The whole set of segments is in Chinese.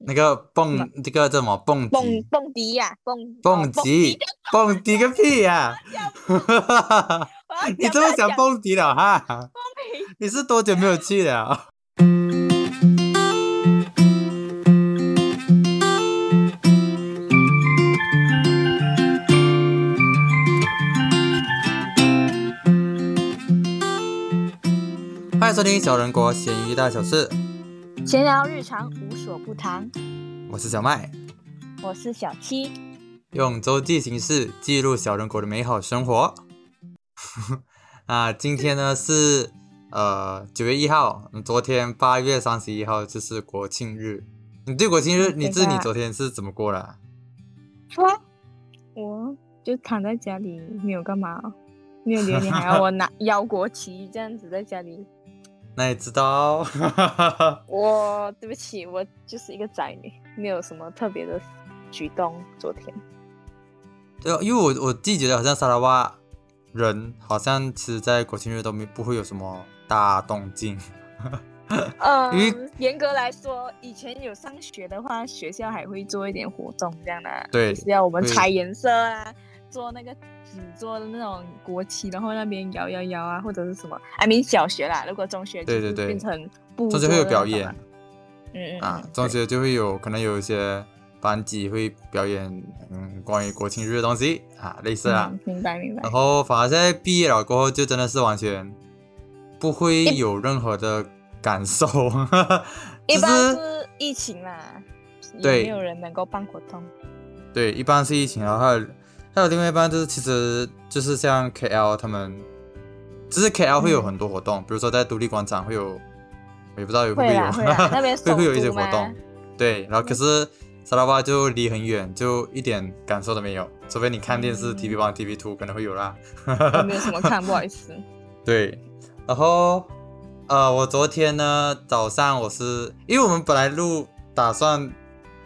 那个蹦这个叫什么蹦蹦迪？蹦迪呀，蹦蹦迪？蹦迪个屁呀、你这么想蹦迪了哈？你是多久没有去了？欢迎收听小人国咸鱼大小事，闲聊日常无所不谈，我是小麦，我是小七。用周记形式记录小人国的美好生活。啊，今天呢是呃九月一号，嗯昨天八月三十一号就是国庆日。你对国庆日，你自己你昨天是怎么过的啊？说，我就躺在家里，没有干嘛，没有理由你还要我拿 摇国旗这样子在家里。那你知道？我对不起，我就是一个宅女，没有什么特别的举动。昨天，对，因为我我自己觉得好像沙拉瓦人好像其实在国庆日都没不会有什么大动静。嗯严格来说，以前有上学的话，学校还会做一点活动这样的，对就是要我们猜颜色啊，做那个纸做的那种国旗，然后那边摇摇摇啊，或者是什么，I mean 小学啦，如果中学就是对对。对变成布中学会有表演。嗯嗯啊嗯，中学就会有可能有一些班级会表演嗯关于国庆日的东西啊，类似啊。嗯明白明白。然，后反而现在毕业了过后，就真的是完全不会有任何的感受，一般是是疫情啦，也对没有人能够办活动，对，一般是疫情，然后还有另外一半就是其实就是像 KL 他们，就是 KL 会有嗯很多活动，比如说在独立广场会有，我也不知道有会不会有会啦，那边会会有一些活动，对，然后可是沙拉巴就离很远，就一点感受都没有，除非你看电视嗯 TV One、TV Two 可能会有啦。我没有什么 看，不好意思。对，然后呃，我昨天呢早上我是因为我们本来录打算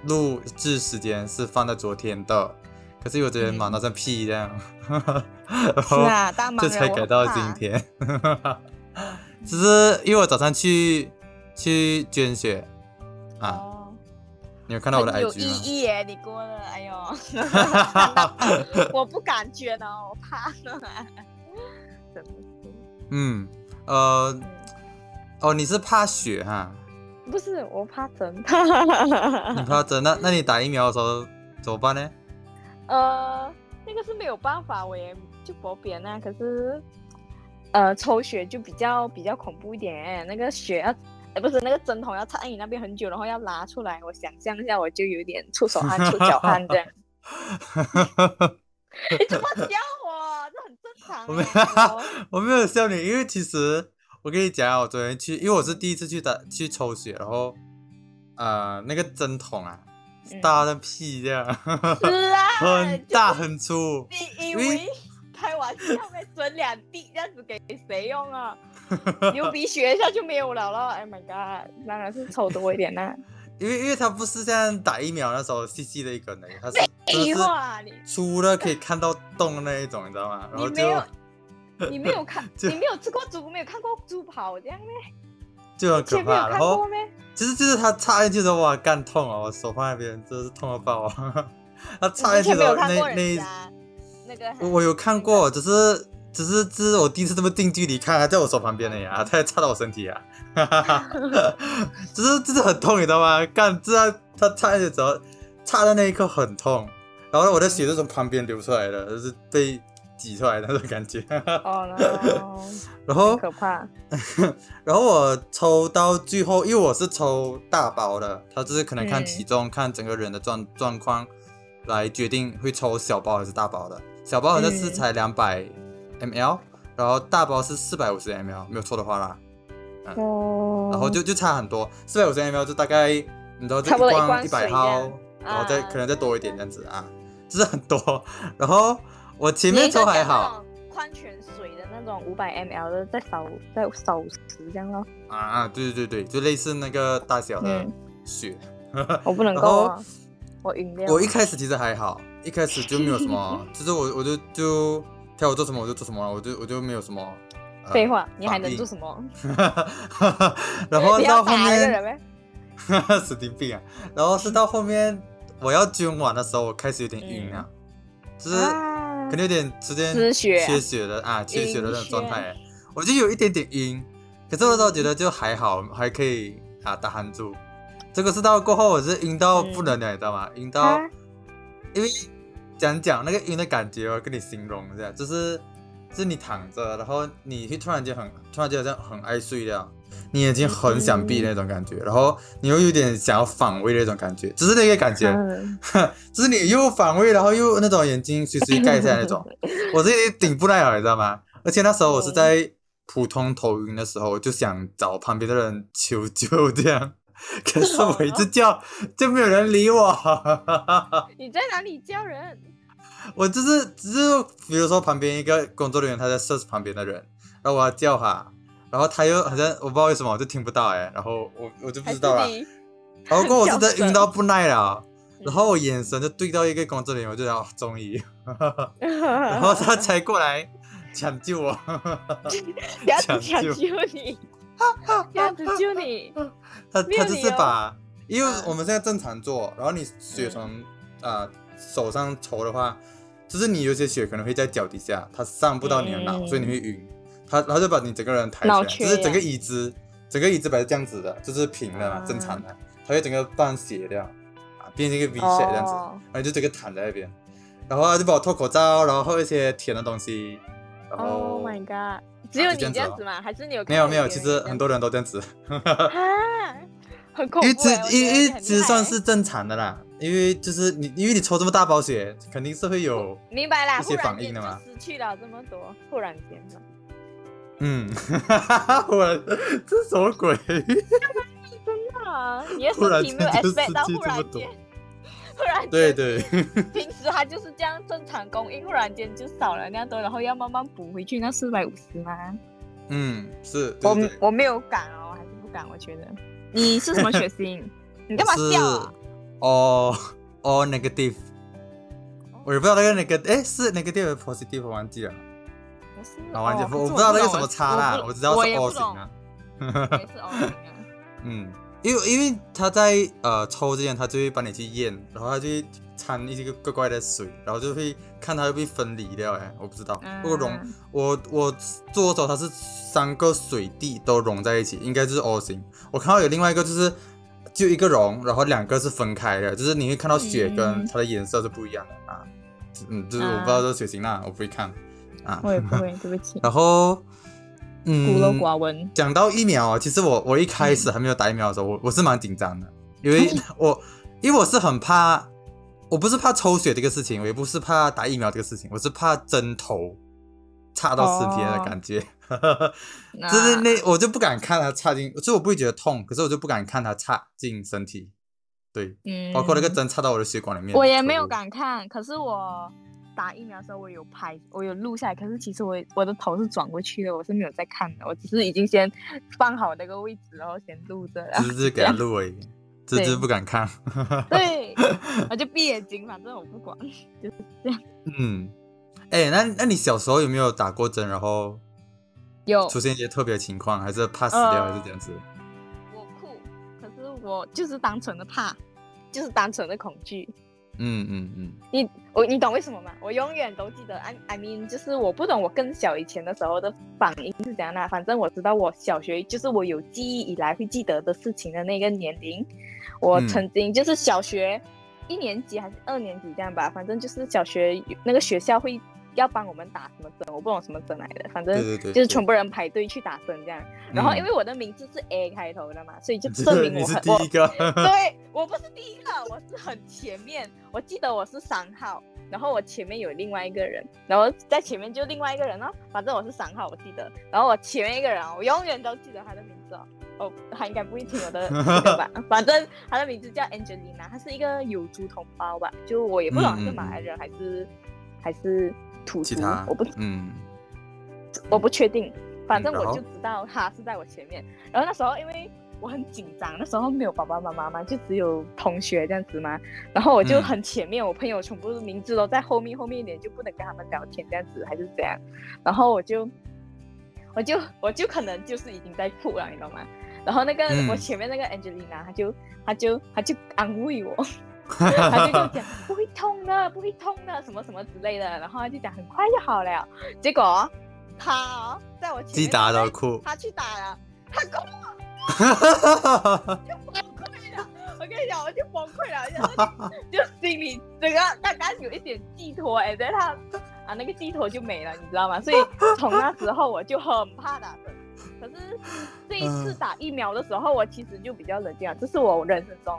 录制时间是放在昨天的，可是我昨天嗯忙到像屁一样，然 是后啊，大忙这才改到今天。只是因为我早上去去捐血啊，哦，你有看到我的很有 IG 意？义耶，你过了，哎呦，我不敢捐哦，我怕了，真的是嗯，呃，哦，你是怕血哈？不是我怕针，你怕针？那那你打疫苗的时候怎么办呢？呃，那个是没有办法，我也就不扁啊。可是，呃，抽血就比较比较恐怖一点，那个血要，呃，不是那个针筒要插在你那边很久，然后要拉出来。我想象一下，我就有点出手汗、出脚汗这样。你怎么笑我？这很正常我没欸。哦我没有笑你，因为其实我跟你讲啊，我昨天去，因为我是第一次去打去抽血，然后呃那个针筒啊嗯大的屁这样，是啊，很大很粗，你以因为为开玩笑呗，准两滴这样子给谁用啊？流鼻血一下就没有了了。Oh my god，当然是抽多一点啦。因为因为它不是像打疫苗那时候细细的一根的，它是真废的是话，你粗的可以看到洞的那一种，你知道吗？然后就你没有，你没有看，你没有吃过猪，没有看过猪跑这样咩？就很可怕，前面有看然后过咩？其实就是他插进去的时候哇干痛哦，我手放在那边真的是痛到爆啊！他插进去的时候那那那个我我有看过，只是只是只是我第一次这么近距离看，它在我手旁边的呀，他还插到我身体啊，只是就是很痛，你知道吗？干，这它它插进去之后，插的那一刻很痛，然后我的血就从旁边流出来了，就是被挤出来的那种感觉。哦 然后可怕。然后我抽到最后，因为我是抽大包的，他就是可能看嗯体重、看整个人的状状况来决定会抽小包还是大包的。小包好像是嗯才两百 ml，然后大包是四百五十 ml，没有错的话啦。哦，然后就就差很多，四百五十 ml 就大概你知道这一罐罐一百号水这样，然后再啊可能再多一点这样子啊，就是很多。然后我前面抽还好。矿泉水的那种五百 ml 的，再少再少五十这样咯。啊啊，对对对对，就类似那个大小的嗯血。我不能够啊，我晕掉。我一开始其实还好，一开始就没有什么，就是我我就就叫我做什么我就做什么，我就我就没有什么。呃废话，你还能做什么？然后到后面？神经病啊！然后是到后面我要捐完的时候，我开始有点晕啊，就是啊可能有点直接缺血的啊，缺血的那种状态，我就有一点点晕。可是我那时候觉得就还好，还可以啊，打 hand 住。这个是到过后，我是晕到不能了，你知道吗？晕到啊，因为讲讲那个晕的感觉，我跟你形容一下，就是就是你躺着，然后你会突然间很突然间好像很爱睡了，你眼睛很想闭那种感觉，然后你又有点想要反胃的那种感觉，只是那个感觉，嗯就是你又反胃，然后又那种眼睛随时盖下那种，我这里顶不来了，你知道吗？而且那时候我是在普通头晕的时候，我就想找旁边的人求救这样。可是我一直叫，就没有人理我。你在哪里叫人？我就是只是比如说旁边一个工作人员他在设置旁边的人，然后我要叫他，然后他又好像我不知道为什么我就听不到哎，然后我我就不知道了，你？然后过我真的晕到不耐了，嗯。然后我眼神就对到一个工作人员，我就想哦终于，然后他才过来抢救我，抢救。你，这样子救你。他他就是把，因为嗯。我们现在正常做，然后你血从啊、呃手上抽的话，就是你有些血可能会在脚底下，它上不到你的脑，嗯。所以你会晕。他然后就把你整个人抬脑起来，就是整个椅子，整个椅子本来是这样子的，就是平的嘛，啊正常的，他会整个半斜掉啊，变成一个 V shape 这样子，哦然后就整个躺在那边，然后他就帮我脱口罩，然后喝一些甜的东西，然后、Oh my god！只有你这样子吗？还是你有看没有没有，其实很多人都这样子。啊，很恐怖欸。因为其我觉因为得你很厉其实算是正常的啦，因为就是你因为你抽这么大包血，肯定是会有明白啦，一些反应的嘛失去了这么多，突然间的。嗯，我这是什么鬼？真的啊，你的身体没有间就 expect 到失去这么多 忽然间，忽然间，对，对，平时它就是这样正常供应，忽然间就少了那样多，然后要慢慢补回去那四百五十吗？嗯，是，我对对我没有敢哦，还是不敢，我觉得。你是什么血型？你干嘛笑啊？哦哦 negative，我也不知道那个那个哎是 negative 还是 positive 我忘记了，我是啊忘记哦我不知道那个什么懂差啦，我我知道是 O 型啊，我也是 O 型啊。嗯，因为因为他在呃抽之前，他就会帮你去验，然后他就会掺一些个怪怪的水，然后就会看它会不会分离掉。哎，我不知道，如果溶嗯我我做的时候它是三个水滴都融在一起，应该就是 O 型。我看到有另外一个就是就一个融，然后两个是分开的，就是你会看到血跟嗯它的颜色是不一样的啊。嗯，就是我不知道这个血型啦，我不会看啊。我也不会，对不起，然后嗯，孤陋寡闻。讲到疫苗啊，其实我我一开始还没有打疫苗的时候，我我是蛮紧张的，因为我因为我是很怕，我不是怕抽血这个事情，我也不是怕打疫苗这个事情，我是怕针头插到身体的感觉，就是那我就不敢看它插进，就我不会觉得痛，可是我就不敢看它插进身体，对，嗯包括那个针插到我的血管里面，我也没有。敢看，可是我打疫苗的时候我有拍，我有录下来。可是其实我我的头是转过去的，我是没有在看的，我只是已经先放好那个位置，然后先录着了。只是给他录而已，只对是不敢看。对，我就闭眼睛，反正我不管，就是这样。嗯，哎、那那你小时候有没有打过针，然后有出现一些特别情况，还是怕死掉，呃还是这样子？我酷，可是我就是单纯的怕，就是单纯的恐惧。嗯嗯嗯，你我你懂为什么吗？我永远都记得，I I mean，就是我不懂我更小以前的时候的反应是怎样的，反正我知道我小学就是我有记忆以来会记得的事情的那个年龄，我嗯曾经就是小学一年级还是二年级这样吧，反正就是小学那个学校会要帮我们打什么针，我不懂什么针来的，反正就是全部人排队去打针这样。然后因嗯为我的名字是 A 开头的嘛，所以就 证明我很我第一个，对我不是我是很前面。我记得我是三号，然后我前面有另外一个人，然后在前面就另外一个人哦。反正我是三号，我记得。然后我前面一个人哦，我永远都记得他的名字哦。哦，他应该不会听我的 这个吧？反正他的名字叫 Angelina，他是一个有族同胞吧？就我也不懂他是马来人还是还是土族其他，我不嗯我不确定，反正我就知道他是在我前面。然后那时候因为我很紧张，那时候没有爸爸妈妈嘛，就只有同学这样子嘛。然后我就嗯很前面，我朋友全部名字都在后面，后面一点就不能跟他们聊天这样子，还是这样。然后我就我就我就可能就是已经在哭了，你知道吗？然后那个、嗯我前面那个 Angelina，她就她就她就安慰我，她就跟我讲不会痛的，不会痛的，什么什么之类的，然后她就讲很快就好了。结果她哦，在我前自己面那边打到哭，她去打了，她跟我就崩溃了。我跟你讲，我就崩溃了，就是就心里整个刚刚有一点寄托，哎，在他啊那个寄托就没了，你知道吗？所以从那时候我就很怕打针。可是这一次打疫苗的时候，我其实就比较冷静了，这是我人生中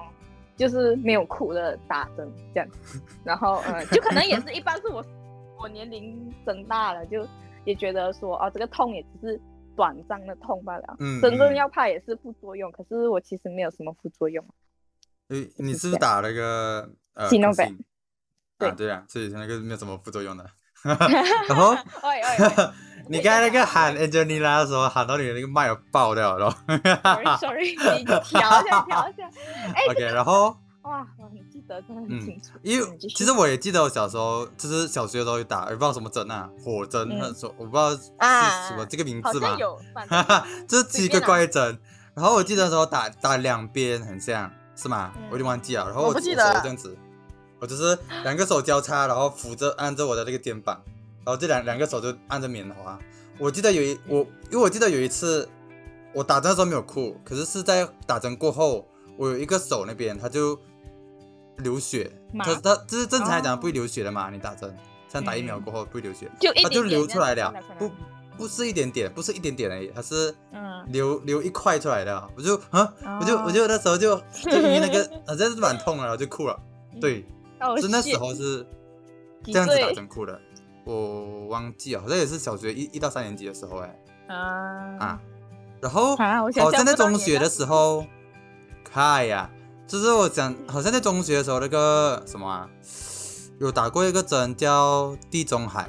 就是没有哭的打针这样。然后嗯，就可能也是一般是我我年龄增大了，就也觉得说哦，这个痛也只是短暂的痛罢了。嗯真正嗯要怕也是副作用，可是我其实没有什么副作用。诶，你是不是打了个呃科兴对啊，对啊，所以那个没有什么副作用的。然后 你刚才那个喊 Angelina 的时候，喊到你的那个麦有爆掉了。，sorry sorry，你调一下调一下。哎 OK，然后哇，得真的很嗯清楚。因为其实我也记得我小时候，就是小学的时候有打，也不知道什么针啊，火针，嗯那时候我不知道是啊什么这个名字嘛，哈哈，就是七个怪针。然后我记得那时候打打两边很像，是吗？嗯我有点忘记了。然后我记得手这样子，我就是两个手交叉，然后扶着按着我的那个肩膀，然后这两两个手就按着棉花。我记得有一我，因为我记得有一次我打针的时候没有哭，可是是在打针过后，我有一个手那边它就流血，麻它它就是正常来讲哦不会流血的嘛，你打针。像打疫苗嗯。过后不会流血，就流出来了不不是一点点，不是一点点而已，它是嗯，流流一块出来的，我就啊，我就哦我就那时候就就因为那个 好像是蛮痛的，然后就哭了。对，哦是那时候是这样子打针哭的，我忘记了，好像也是小学一一到三年级的时候哎。啊。啊，然后好像在中学的时候，看呀，就是我讲好像在中学的时候那个什么啊，有打过一个针叫地中海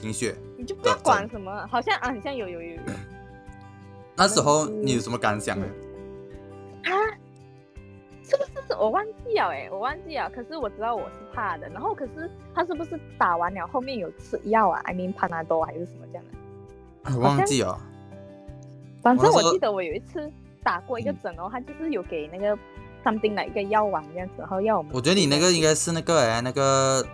贫血，你就不要管什么，好像啊，好像有有有有那时候你有什么感想呢？啊，是不是我忘记了哎，我忘记了，可是我知道我是怕的，然后可是他是不是打完了后面有吃药啊？I mean 潘纳多还是什么这样的？我忘记了。反正我记得我有一次打过一个针哦，他就是有给那个 something 的一个药丸这样子，然后要我们。我觉得你那个应该是那个哎，那个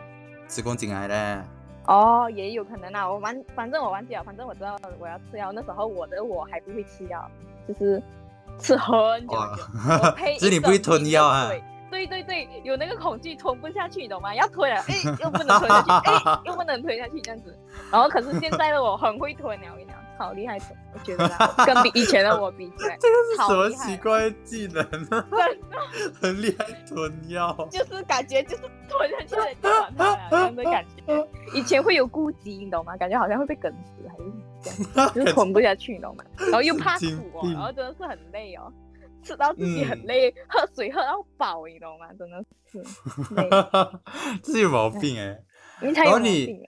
子宫颈癌嘞。哦，也有可能啊，我忘，反正我忘记了，反正我知道我要吃药，那时候我的我还不会吃药，就是吃很久就是你不会吞药啊？对对对，有那个恐惧吞不下去，你懂吗？要吞了，哎，又不能吞下去，哎，又不能吞下去这样子。然后可是现在的我很会吞了，我跟你讲，超厉害的，我觉得 跟比以前的我比起来，这个是什么奇怪的技能啊？真的很厉害吞药。就是感觉就是吞下去了就完它了这样的感觉。以前会有顾忌，你懂吗？感觉好像会被梗死还是这样，就是 吞不下去，你懂吗？然后又怕苦哦，然后真的是很累哦，吃到自己很嗯累，喝水喝到饱，你懂吗？真的是累，这是有毛病哎。你才有毛然后你病。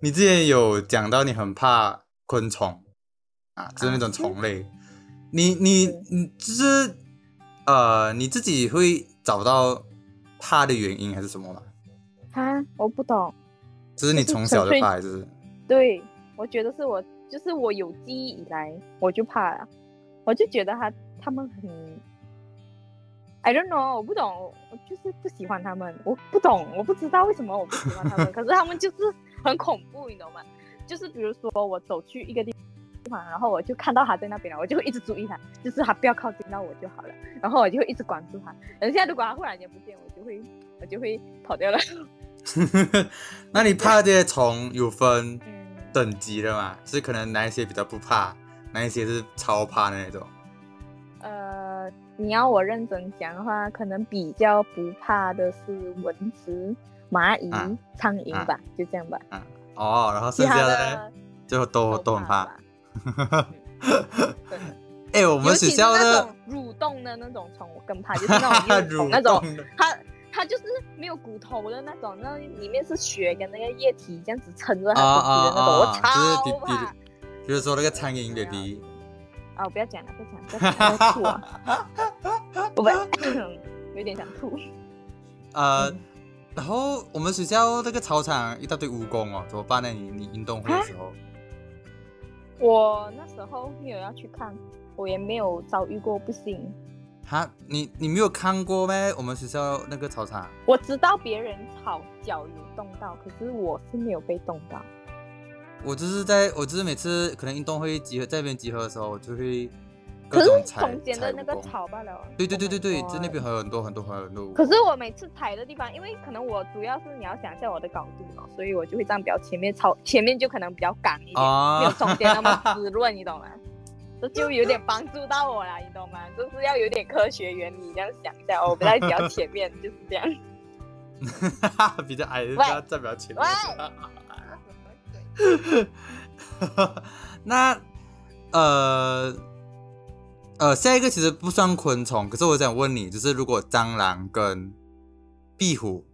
你之前有讲到你很怕昆虫啊，就是那种虫类。你你你就是呃你自己会找到怕的原因还是什么吗？啊，我不懂。这是你从小就怕还是？对，我觉得是我，就是我有记忆以来我就怕了，我就觉得他他们很，I don't know，我不懂，我就是不喜欢他们，我不懂，我不知道为什么我不喜欢他们，可是他们就是很恐怖，你懂吗？就是比如说我走去一个地方，然后我就看到他在那边了，我就会一直注意他，就是他不要靠近到我就好了，然后我就会一直关注他。等一下如果他忽然间不见，我就会我就会跑掉了。那你怕这些虫有分嗯。等级的嘛？是可能哪一些比较不怕，哪一些是超怕的那种？呃，你要我认真讲的话，可能比较不怕的是蚊子、蚂蚁、啊苍蝇吧，就这样吧。哦，然后剩下的就都都很怕。哎、我们学校的种蠕动的那种虫，我更怕，就是那种 那种，它它就是没有骨头的那种，那里面是血跟那个液体这样子撑着它身体的那种，就是比怕。比比如说那个苍蝇 baby，啊，我不要讲了，不要讲，不要讲，我要吐啊！我不，有点想吐。呃，嗯然后我们学校那个操场一大堆蜈蚣哦，怎么办呢？你你运动会的时候，我那时候没有要去看，我也没有遭遇过不幸。哈，你你没有看过咩？我们学校那个操场，我知道别人吵脚有动到，可是我是没有被动到。我就是在我就是每次可能运动会集合在那边集合的时候，我就会各可是种踩中间的那个草罢了。对对对对对，Oh 在那边还有很多很多还有很多。可是我每次踩的地方，因为可能我主要是你要想一下我的高度嘛，所以我就会站比较前面，超前面就可能比较赶一点，没有啊，中间那么 滋润，你懂吗？这就有点帮助到我啦，你懂吗？就是要有点科学原理，这样想一下，我在比较 前面，就是这样。比较矮，不要站比较前面。喂，那呃呃，下一个其实不算昆虫，可是我想问你，就是如果蟑螂跟壁虎，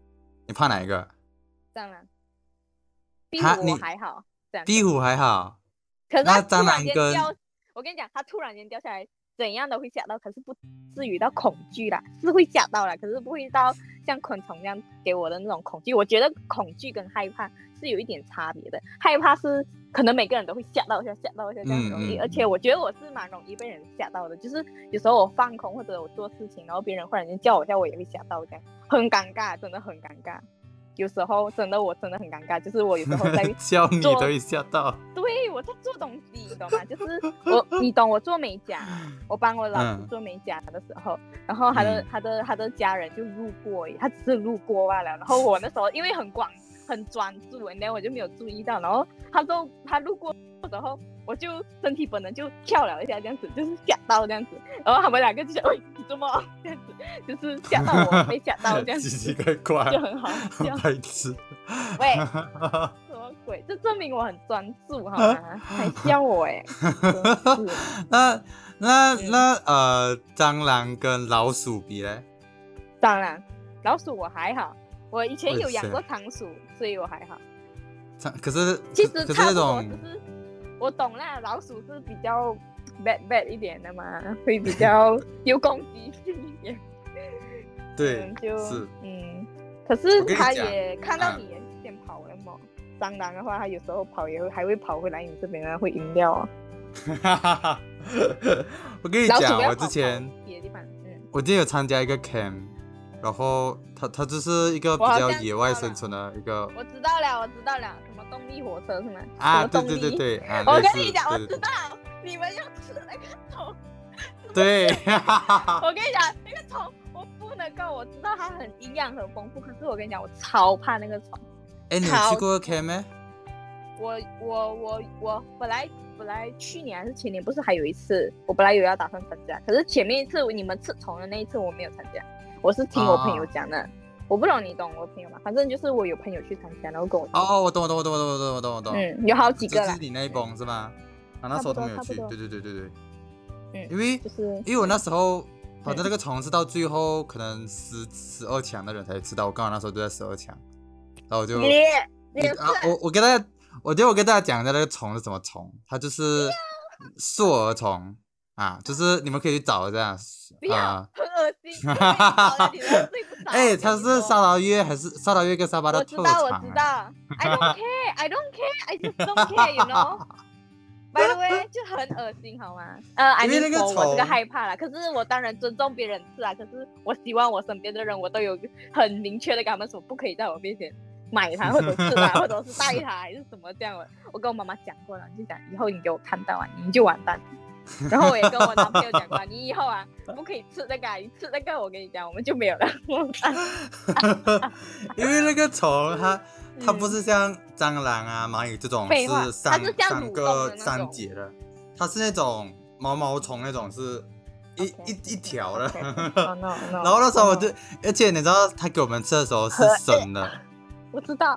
你怕哪一个？蟑螂，壁虎我还好，这样。壁虎还好，可是它突然间螂跟掉，我跟你讲，它突然间掉下来，怎样都会吓到，可是不至于到恐惧啦，是会吓到啦，可是不会到像昆虫那样给我的那种恐惧。我觉得恐惧跟害怕是有一点差别的，害怕是可能每个人都会吓到一下，吓到一下这样很容易，嗯嗯而且我觉得我是蛮容易被人吓到的，就是有时候我放空或者我做事情，然后别人忽然间叫我一下，我也会吓到，这样很尴尬，真的很尴尬。有时候真的我真的很尴尬，就是我有时候在 叫你做都会吓到。对，我在做东西，你懂吗？就是我，你懂我做美甲，我帮我老师嗯做美甲的时候，然后他的、嗯他的他的家人就路过，他只是路过罢了。然后我那时候因为很广很专注，然后我就没有注意到，然后他就他路过的时候，我就身体本能就跳了一下，这样子就是吓到这样子，然后他们两个就想，喂，你怎么 这样子，就是吓到我没吓到这样子，奇奇怪怪，就很好笑。白痴。喂，什么鬼？这证明我很专注，好吗？还笑我 哎、那那嗯那呃，蟑螂跟老鼠比嘞？蟑螂，老鼠我还好，我以前有养过仓鼠，所以我还好。蟑可是其实可是那种我懂啦，老鼠是比较 bad bad 一点的嘛，会比较 有攻击性一点。对嗯，就是是嗯，可是它也看到啊你也先跑了嘛。蟑螂的话，它有时候跑也会还会跑回来你这边啊，会赢掉哦。我跟你讲，我之前我之前有参加一个 camp，然后它它就是一个比较野外生存的一个我知道了，我知道了，什么动力火车是吗？啊，对对对力。对啊，我跟你讲，我知道你们要吃那个虫。对，我跟你讲，那个虫我不能够，我知道它很营养很丰富，可是我跟你讲，我超怕那个虫。哎，你去过 camp 没？我我我我本来本来去年还是前年不是还有一次，我本来有要打算参加，可是前面一次你们吃虫的那一次我没有参加，我是听我朋友讲的。我不懂你懂我朋友吗？反正就是我有朋友去参加，然后跟我说，哦，我懂我懂我懂我懂我懂我懂我懂。嗯，有好几个就是，你那一帮是吗？啊，那时候他们有去，对对对对对。嗯因为就是因为我那时候，好像那个虫是到最后可能十十二强的人才知道，我刚好那时候就在十二强，然后我就你你是啊，我我跟大家，我觉得我跟大家讲一下那个虫是什么虫，它就是硕蛾虫啊，就是你们可以去找这样不要啊。很恶心，我跟你讲你都睡不着哎，他是沙劳越还是沙劳越跟沙巴的特我知道，我？知道。I don't care, I don't care, I just don't care, you know. By the way，就很恶心，好吗？呃，I 那个我这个害怕啦，可是我当然尊重别人吃啊。可是我希望我身边的人，我都有很明确的跟他们说，不可以在我面前买它，或者是它，或者是带它，还是什么这样的。我跟我妈妈讲过了，就讲以后你给我看到啊，你就完蛋。然后我也跟我男朋友讲过，你以后啊不可以吃那个、啊，你吃那个，我跟你讲，我们就没有了。因为那个虫它它嗯不是像蟑螂啊、蚂蚁这种是三三个三节的，它是那种毛毛虫那种是一一一条的。Oh！然后那时候我就而且你知道他给我们吃的时候是生的，我知道，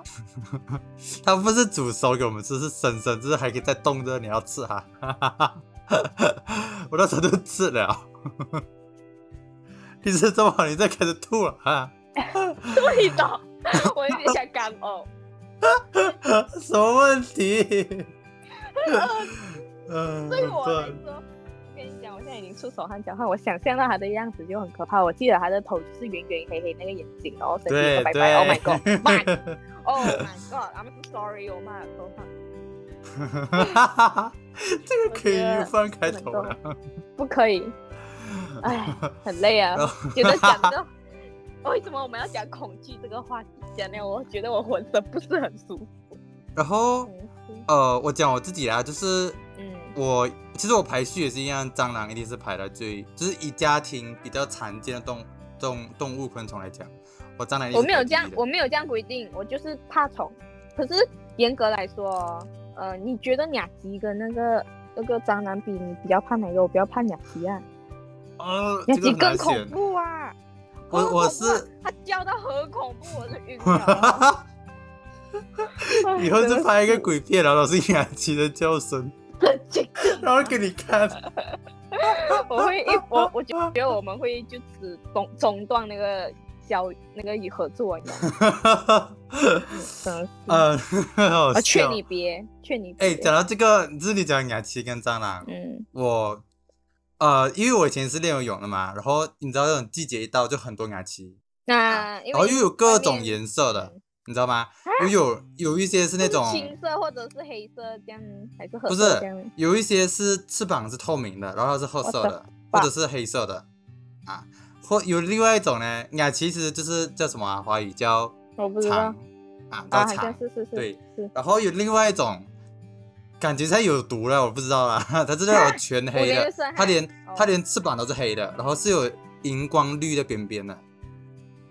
它不是煮熟给我们吃，是生生，就是还可以再冻着，你要吃它。我那时候就吃了。你吃这么好，你再开始吐了啊？对的，我有点想干呕。什么问题？嗯，对我来对说，我跟你讲，我现在已经出手汗脚汗，我想象到他的样子就很可怕。我记得他的头就是圆圆黑黑那个眼睛，然后身体对白白。Oh my god！Oh my god！I'm so sorry，我骂了说话。这个可以放开头了。不可以。哎，很累啊然后，觉得讲这个，为什么我们要讲恐惧这个话题？讲的，我觉得我浑身不是很舒服。然后呃，我讲我自己啊，就是嗯，我其实我排序也是一样，蟑螂一定是排在最，就是以家庭比较常见的动动动物昆虫来讲，我蟑螂我没有这样我没有这样规定，我就是怕虫。可是严格来说，呃，你觉得雅琪跟那个那个蟑螂比，你比较怕哪个？我比较怕雅琪啊，呃，鸟这个很鸡更恐。怖啊！我我是他叫到很恐怖，我是晕了。以后就拍一个鬼片，然后都是雅琪的叫声，这个然后给你看。我会一我我觉得我们会就此中中断那个交那个合作，你知道是。呃，劝你别，劝你别。哎，讲到这个，就是你讲雅琪跟蟑螂，嗯。我呃，因为我以前是练游泳的嘛，然后你知道这种季节一到就很多雅琪，那然后又有各种颜色的嗯，你知道吗？有有有一些是那不种青色或者是黑色这样，还是褐不？是，有一些是翅膀是透明的，然后它是褐色的或者是黑色的。啊，或有另外一种呢，雅琪其实就是叫什么啊？华语叫我不知道长啊，啊，叫长好像。是是是，对是。然后有另外一种，感觉它有毒了，我不知道啦。它是那种全黑的 它连哦它连翅膀都是黑的，然后是有荧光绿的边边的。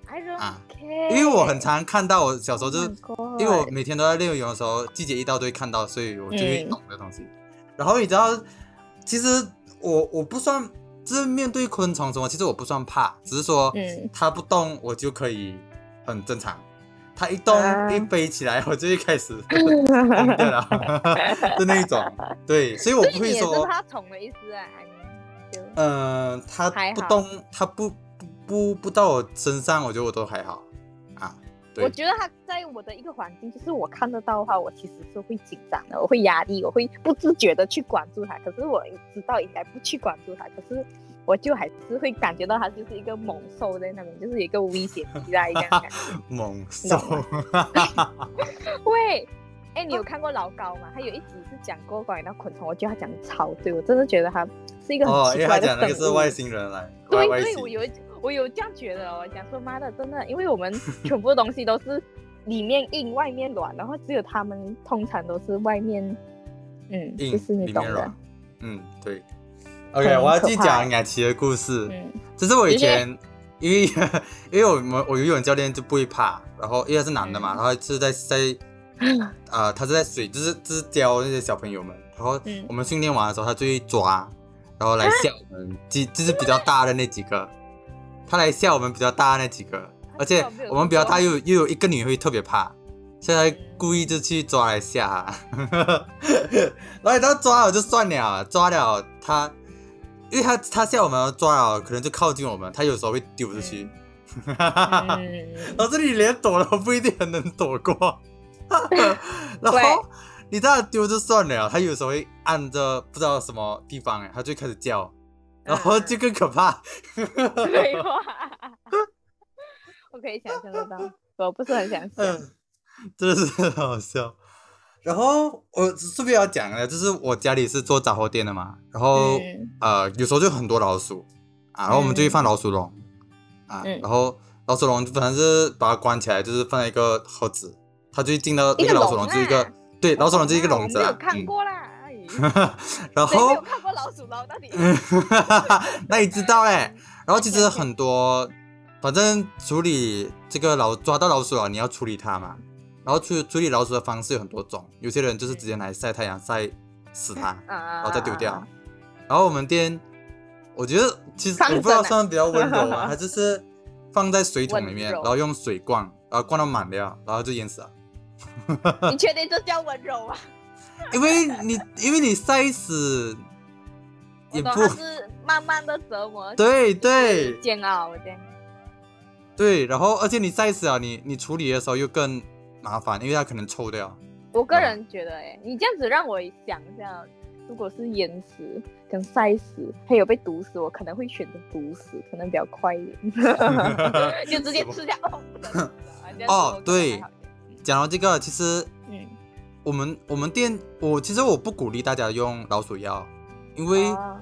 I don't 啊因为我很常看到，我小时候就是 Oh 因为我每天都在练游泳的时候，季节一到都会看到，所以我就会嗯懂这个东西。然后你知道，其实我我不算，就是面对昆虫什么，其实我不算怕，只是说嗯它不动我就可以很正常，它一动、啊一飞起来我就一开始 疯掉了 是那一种。对，所以我不会说，怕虫的意思啊？就嗯、它不动，它不不不不到我身上，我觉得我都还好我觉得他在我的一个环境，就是我看得到的话，我其实是会紧张的，我会压力，我会不自觉的去关注他。可是我知道应该不去关注他，可是我就还是会感觉到他就是一个猛兽在那边，就是一个危险地带这样的感觉。猛你兽懂，喂，哎，你有看过老高吗？他有一集是讲过关于那昆虫，我觉得他讲的超对，我真的觉得他是一个哦，很奇怪的因为他讲那个。是外星人来，对对，我星。有我有这样觉得哦，我讲说妈的，真的，因为我们全部东西都是里面硬外面软，然后只有他们通常都是外面，嗯，硬就是你懂的里面软，嗯，对。OK，我要去讲雅琪的故事。嗯这是我以前，因为 因为我们我游泳教练就不会怕，然后因为他是男的嘛，嗯然后是在在 呃，他是在水，就是就是教那些小朋友们，然后嗯我们训练完的时候，他就会抓，然后来 吓我们，几就是比较大的那几个，他来吓我们比较大那几个，而且我们比较大又又有一个女会特别怕，所以他故意就去抓来吓他，然后他抓了就算了，抓了他，因为他他吓我们抓了，可能就靠近我们，他有时候会丢出去，嗯，然后这里连躲都不一定很能躲过，然对后你这样丢就算了，他有时候会按着不知道什么地方哎，他就开始叫，然后就更可怕。废话，我可以想象得到，我不是很想象。嗯，真的是很好笑。然后我顺便要讲的，就是我家里是做杂货店的嘛，然后、嗯呃有时候就很多老鼠啊，然后我们就去放老鼠笼、啊，嗯然后老鼠笼反正是把它关起来，就是放在一个盒子，它就进到那个老鼠笼笼，就是一个啊对老鼠笼就是一个哦笼子啦我有，看嗯，过啦。哎 然谁没有看过老鼠笼？到底？那你 知道嘞？然后其实很多，反正处理这个老抓到老鼠了，你要处理它嘛。然后处处理老鼠的方式有很多种，有些人就是直接拿来晒太阳晒死它，然然后再丢掉。然后我们店，我觉得其实我不知道算比较温柔啊，它就是放在水桶里面，然后用水灌，然后灌到满了，然后就淹死了。你确定这叫温柔吗？因为你因为你晒死也不是慢慢的折磨，对对煎熬这样。对，然后而且你晒死啊，你你处理的时候又更麻烦，因为它可能臭掉。我个人觉得，哎，你这样子让我想一下，如果是淹死跟晒死，还有被毒死，我可能会选择毒死，可能比较快一点，就直接吃掉。哦，对讲到这个，其实嗯我们我们店我其实我不鼓励大家用老鼠药，因为、哦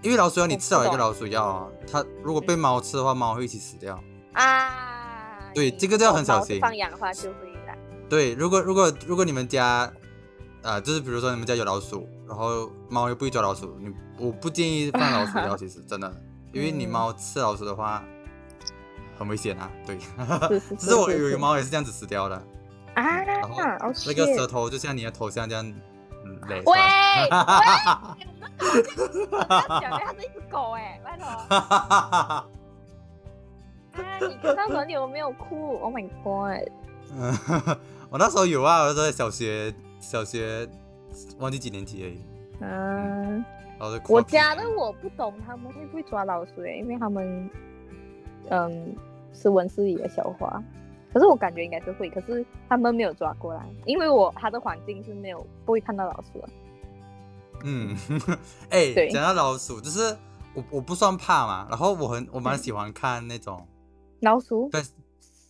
因为老鼠药你吃了一个老鼠药啊，它如果被猫吃的话，猫会一起死掉。啊，对这个就要很小心。放养的话就会啦。对，如果如果如果你们家，啊、就是比如说你们家有老鼠，然后猫又不会抓老鼠，你我不建议放老鼠药，其实真的，因为你嗯。猫吃老鼠的话，很危险啊。对，是 是只是我有一个猫也是这样子死掉的，啊，那个舌头就像你的头像这样，嗯，勒喂出来。喂，我要讲的它是一只狗哎，拜托。啊，你看到时候你有没有哭？Oh my god！嗯，我那时候有啊，我那时候在小学，小学忘记几年级而已，嗯，然后就哭我家的我不懂他们会不会抓老鼠欸，因为他们嗯是温室里的小花，可是我感觉应该是会，可是他们没有抓过来，因为我他的环境是没有不会看到老鼠的。嗯，哎、对讲到老鼠，就是我我不算怕嘛，然后我很我蛮嗯喜欢看那种老鼠？Face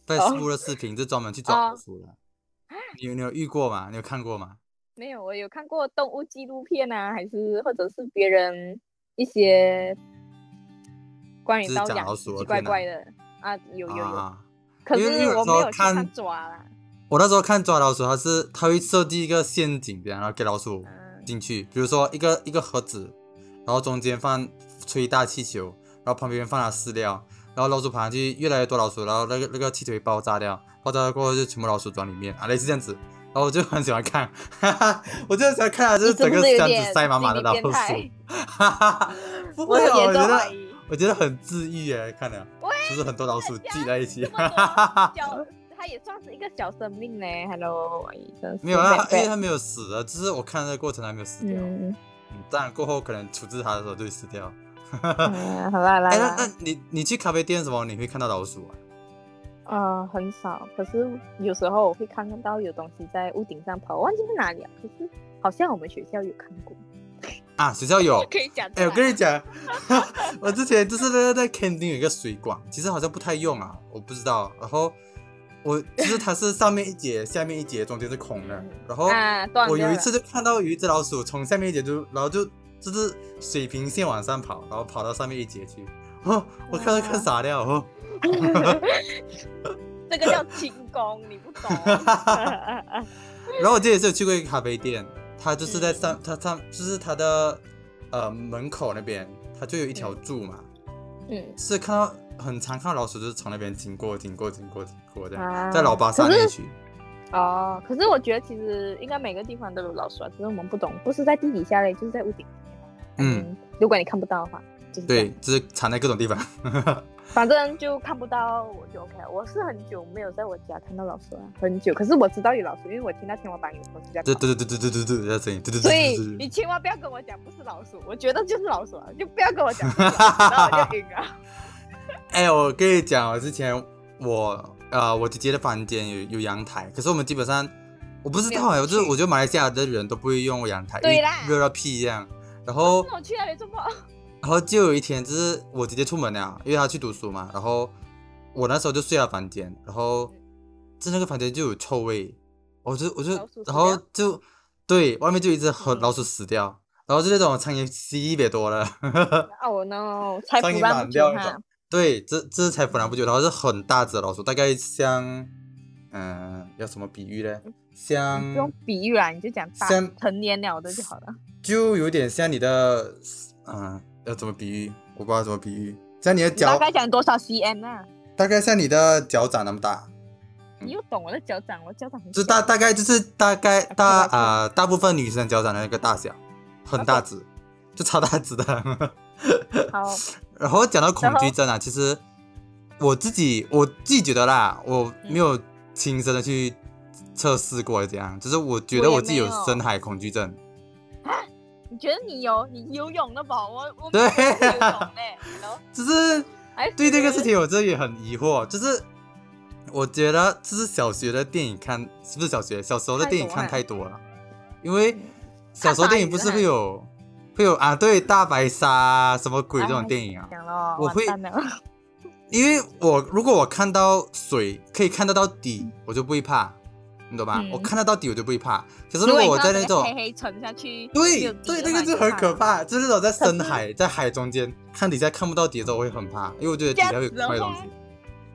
Facebook 的视频，就专门去抓老鼠的。啊你有你有遇过吗？你有看过吗？没有，我有看过动物纪录片啊，还是或者是别人一些关于就是到养讲老鼠奇奇怪怪的。啊，有有有，啊，可是因为有时候我没有去看看抓啦。我那时候看抓老鼠，它是它会设计一个陷阱，然后给老鼠嗯进去，比如说一个一个盒子，然后中间放吹大气球，然后旁边放了饲料，然后老鼠爬上去，越来越多老鼠，然后那个那个气球会爆炸掉，爆炸过后就全部老鼠装里面啊，类似这样子。然后我就很喜欢看，哈哈，我就很喜欢看啊，就是整个箱子塞满满的老鼠哈哈，不会哦，我觉得我觉得很治愈哎，看了，喂就是很多老鼠挤在一起，这么哈哈哈小，它也算是一个小生命呢。Hello，没有啊，很因为它没有死啊，只是我看的过程还没有死掉。嗯，嗯，当然过后可能处置它的时候就会死掉。哈哈，好啦，来哎，那那，你你去咖啡店什么你会看到老鼠啊？呃，很少，可是有时候我会看到有东西在屋顶上跑，我忘记是哪里了，可是好像我们学校有看过，啊，学校有。可以讲出哎，我跟你讲，我之前就是在在 canteen 有一个水管，其实好像不太用啊，我不知道。然后我就是它是上面一节，下面一节，中间是空的嗯。然后我有一次就看到有一只老鼠从下面一节就，然后就就是水平线往上跑，然后跑到上面一节去。哦，我看到看傻掉哦。这个叫轻功，你不懂。然后我记得也是有去过一个咖啡店，它就是在上，它上就是它的呃门口那边，它就有一条柱嘛，嗯，是看到很常看到老鼠就是从那边经过、经过、经过、经过这样，啊。在老巴萨那区。哦，可是我觉得其实应该每个地方都有老鼠啊，只是我们不懂，不是在地底下嘞，就是在屋顶。嗯，如果你看不到的话，就是对，就是藏在各种地方。反正就看不到，我就 OK 了。我是很久没有在我家看到老鼠了，很久。可是我知道有老鼠，因为我听到天花板有，对对对对对对对，有声音，对对对。所以你千万不要跟我讲不是老鼠，我觉得就是老鼠了，就不要跟我讲。哎，我跟你讲，我之前我呃我姐姐的房间有有阳台，可是我们基本上我不知道呀，就是我觉得马来西亚的人都不会用阳台。对啦。热到屁一样。然后。我去哪里这么。然后就有一天，就是我直接出门了，因为他去读书嘛。然后我那时候就睡她房间，然后就那个房间就有臭味，我就我就然后就对外面就一只和嗯老鼠死掉，然后就那种苍蝇吸别多了，哦 no，才苍蝇腐烂不久哈满掉那种。。对，这这是才腐烂不久，然后是很大只的老鼠，大概像嗯、要什么比喻呢？像不用比喻啦，你就讲大像成年鸟的就好了。就有点像你的嗯、要怎么比喻？我不知道怎么比喻，像你的你大概讲多少 cm 啊？大概像你的脚掌那么大，你又懂我的脚掌，我脚掌很就大大概就是大概大啊、大部分女生脚掌的那个大小，很大只，就超大只的。好，然后讲到恐惧症啊，其实我自己我自己觉得啦，我嗯没有亲身的去测试过这样，就是我觉得我自己有深海恐惧症。你觉得你有你游泳的宝？我我对没有游泳嘞，然后就是还对这个事情，我真的也很疑惑。就是我觉得，这是小学的电影看，是不是小学？小时候的电影看太多了，因为小时候电影不是会有会有啊，对，大白鲨啊什么鬼这种电影啊。我会因为我如果我看到水可以看得到底，我就不会怕。你懂吧？嗯我看得到底我就不会怕。可是如果我在那种黑黑沉下去，对对，的那个就很可怕，就是那种在深海，在海中间看底下看不到底的时候，我会很怕，因为我觉得底下有子的话怪东西。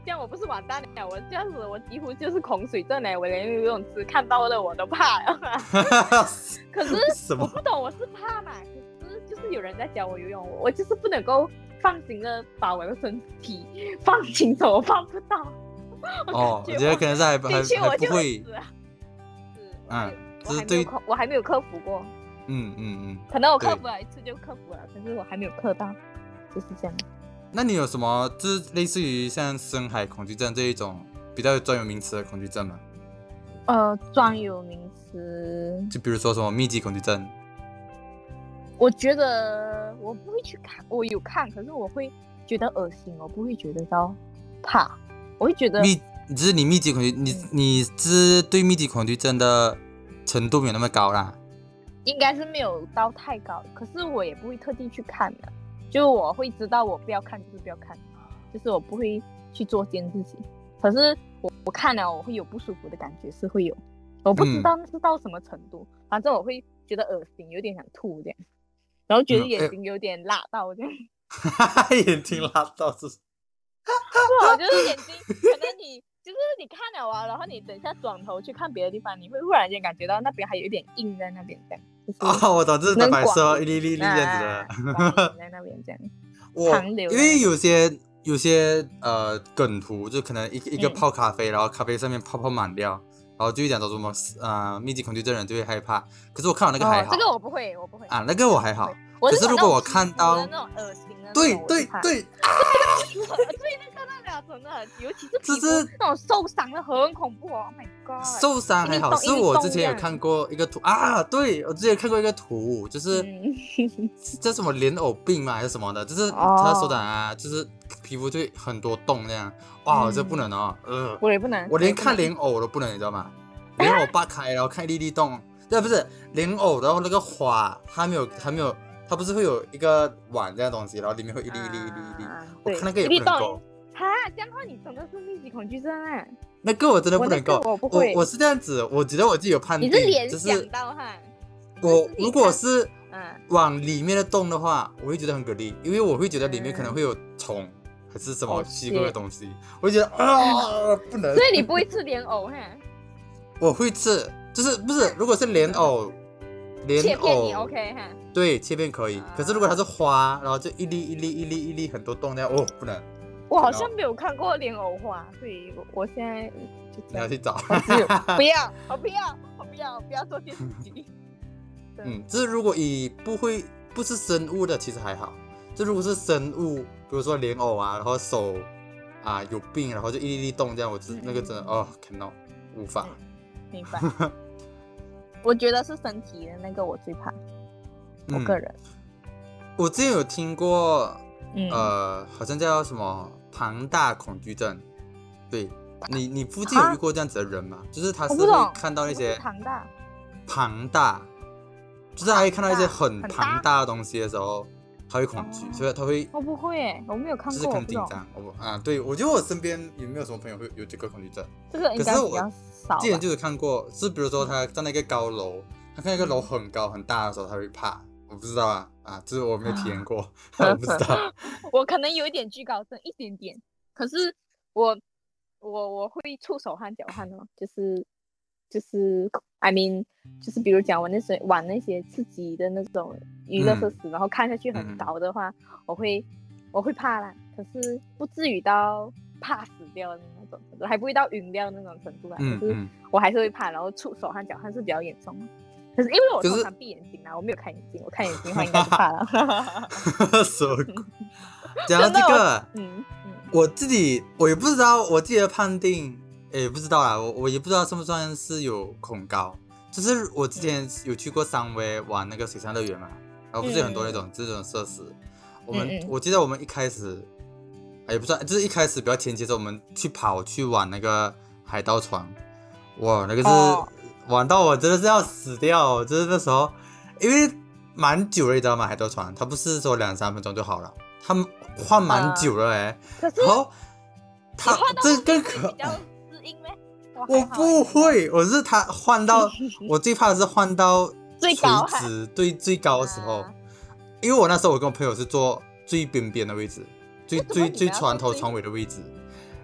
这样我不是完蛋了？我这样子我几乎就是恐水症嘞，我连游泳池看到了我都怕了。可是什么？我不懂，我是怕嘛，可是就是有人在教我游泳，我我就是不能够放心的把我的身体放轻松，我放不到。哦，我觉得可能是还还还不会。是，嗯我还没有克，我还没有克服过，嗯嗯嗯。可能我克服了一次就克服了，可是我还没有克到，就是这样。那你有什么就是类似于像深海恐惧症这一种比较有专有名词的恐惧症吗？呃，专有名词，就比如说什么密集恐惧症？我觉得我不会去看，我有看，可是我会觉得恶心，我不会觉得到怕，我会觉得密，只是你密集恐惧，你嗯。你是对密集恐惧症的程度没有那么高啦。应该是没有到太高，可是我也不会特地去看的，就我会知道我不要看就是不要看，就是我不会去做这件事情。可是我我看了我会有不舒服的感觉，是会有，我不知嗯。道那是到什么程度，反正我会觉得恶心，有点想吐这样，然后觉得嗯眼睛有点辣到这样。眼睛辣到是不好，就是眼睛，可能你就是你看了啊，然后你等一下转头去看别的地方，你会忽然间感觉到那边还有一点硬在那边，这样，就是哦，我懂，就是白能白色广一粒一粒粒这样子的。啊在那边这样。我因为有些有些呃梗图，就可能一一个嗯泡咖啡，然后咖啡上面泡泡满掉，然后就会讲说什么呃密集恐惧症人就会害怕。可是我看到那个还哦，好、这个我不会，我不会啊，那个我还好可是如果我看到那种恶心的对对对，对那个那个真的，尤其是皮肤就是那种受伤的很恐怖哦，Oh my god！受伤还好，是我之前有看过一个图。啊，对我之前看过一个图，就是嗯，叫什么莲藕病嘛还是什么的，就是哦他手掌啊，就是皮肤就很多洞那样，哇，嗯这不能哦，呃，我也不能，我连看莲藕都不能，你知道吗？莲藕扒开，然后看一粒粒洞，对，不是莲藕，然后那个花还没有还没有，它不是会有一个碗这样东西，然后里面会一粒一粒一粒一粒，啊我看那个也不能够，哈，这样的话你真的是密集恐惧症啊！那个我真的不能够，我不我会我是这样子，我觉得我自己有判定，你是联就想是到哈，我如果是嗯，往里面的洞的话，我会觉得很给力，因为我会觉得里面可能嗯会有虫。还是什么哦奇怪的是东西，我就觉得啊，不能。所以你不会吃莲藕哈？我会吃，就是不是？如果是莲藕，莲切片你藕 OK 哈？对，切片可以。啊可是如果它是花，然后就一粒一粒一粒一粒很多洞那样，哦，不能，我好像没有看过莲藕花，所以我我现在就这。你要去找。不要，我不要，我不要，我不要做电视机。对嗯，就是如果以不会不是生物的，其实还好。就如果是生物，比如说莲藕啊，然后手啊有病，然后就一粒粒洞这样，我真嗯那个真的哦，cannot 无法。明白。我觉得是身体的那个我最怕，我嗯个人。我之前有听过，嗯，呃，好像叫什么庞大恐惧症。对你，你附近有啊遇过这样子的人吗？就是他是会看到那些庞大，庞大，就是他会看到一些很庞大的东西的时候，他会恐惧，哦所以他会我不会耶，我没有看就是过，我不懂。很紧张。我不啊，对我觉得我身边也没有什么朋友会有这个恐惧症。这个应可是我该比较少。之前就是看过，是比如说他站在一个高楼，他看一个楼很高很大的时候，他会怕。我不知道啊，啊，这是我没有体验过，我不知道。我可能有一点惧高症，一点点。可是我我我会触手汗脚汗哦，就是就是，I mean，就是比如讲我那些玩那些刺激的那种娱乐设施，然后看下去嗯很高的话，我会我会怕啦。可是不至于到怕死掉的那种程度，还不会到晕掉的那种程度啦。可是嗯嗯，我还是会怕，然后触手和脚汗是比较严重的。可是因为我通常闭眼睛啊，我没有开眼睛，我看眼睛的话应该就怕了。什么鬼？讲到这个，嗯嗯我自己我也不知道，我自己的判定也不知道啦，我我也不知道算不算是有恐高。就是我之前有去过三威玩那个水上乐园嘛，然后不是有很多那种这种设施。我们我记得我们一开始，也不算，就是一开始比较前期的时候，我们去跑去玩那个海盗船，哇，那个是、哦。玩到我真的是要死掉哦，就是那时候，因为蛮久了，你知道吗？海盗船它不是说两三分钟就好了，他们换蛮久了哎、可是然后你它换到这后面更可会比较适应咩？我我不会，我是他换到 我最怕的是换到最垂直最最高的时候啊，因为我那时候我跟我朋友是坐最边边的位置，最最最船头船尾的位置，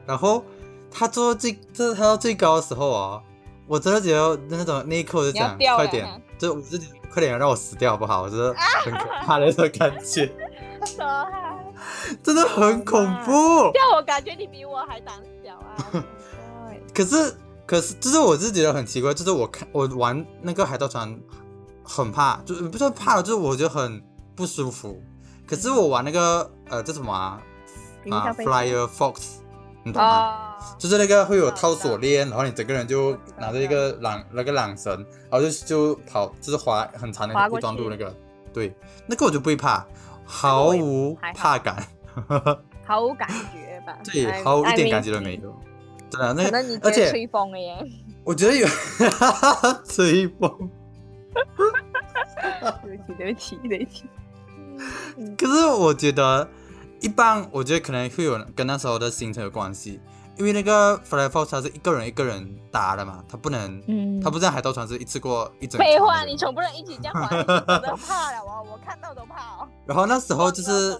然后他坐最就是他到最高的时候啊，我真的觉得那种那一刻我就讲你要掉快点，就我自己快点让我死掉好不好？我觉得 很可怕的那种感觉，说真的很恐怖。这样我感觉你比我还胆小啊！可是，可是，就是我是觉得很奇怪，就是我看我玩那个海盗船很怕，就是不是怕，就是我觉得很不舒服。可是我玩那个呃叫什么啊啊 Flyer Fox，你懂吗？哦，就是那个会有套锁链，然后你整个人就拿着一个缆那个缆绳，然后就就跑，就是滑很长的一滑过去段路那个，对，那个我就不会怕，毫无怕感，毫无感觉吧？对毫无一点感觉都没有。真的，那可个而且吹风了耶？我觉得有 吹风。对不起，对不起，对不起。嗯可是我觉得，一般我觉得可能会有跟那时候的行程有关系，因为那个 Fly Fox 它是一个人一个人搭的嘛，它不能，嗯。它不像海盗船是一次过一整废话，你总不能一起这样玩，我都怕了，我我看到都怕哦。然后那时候就是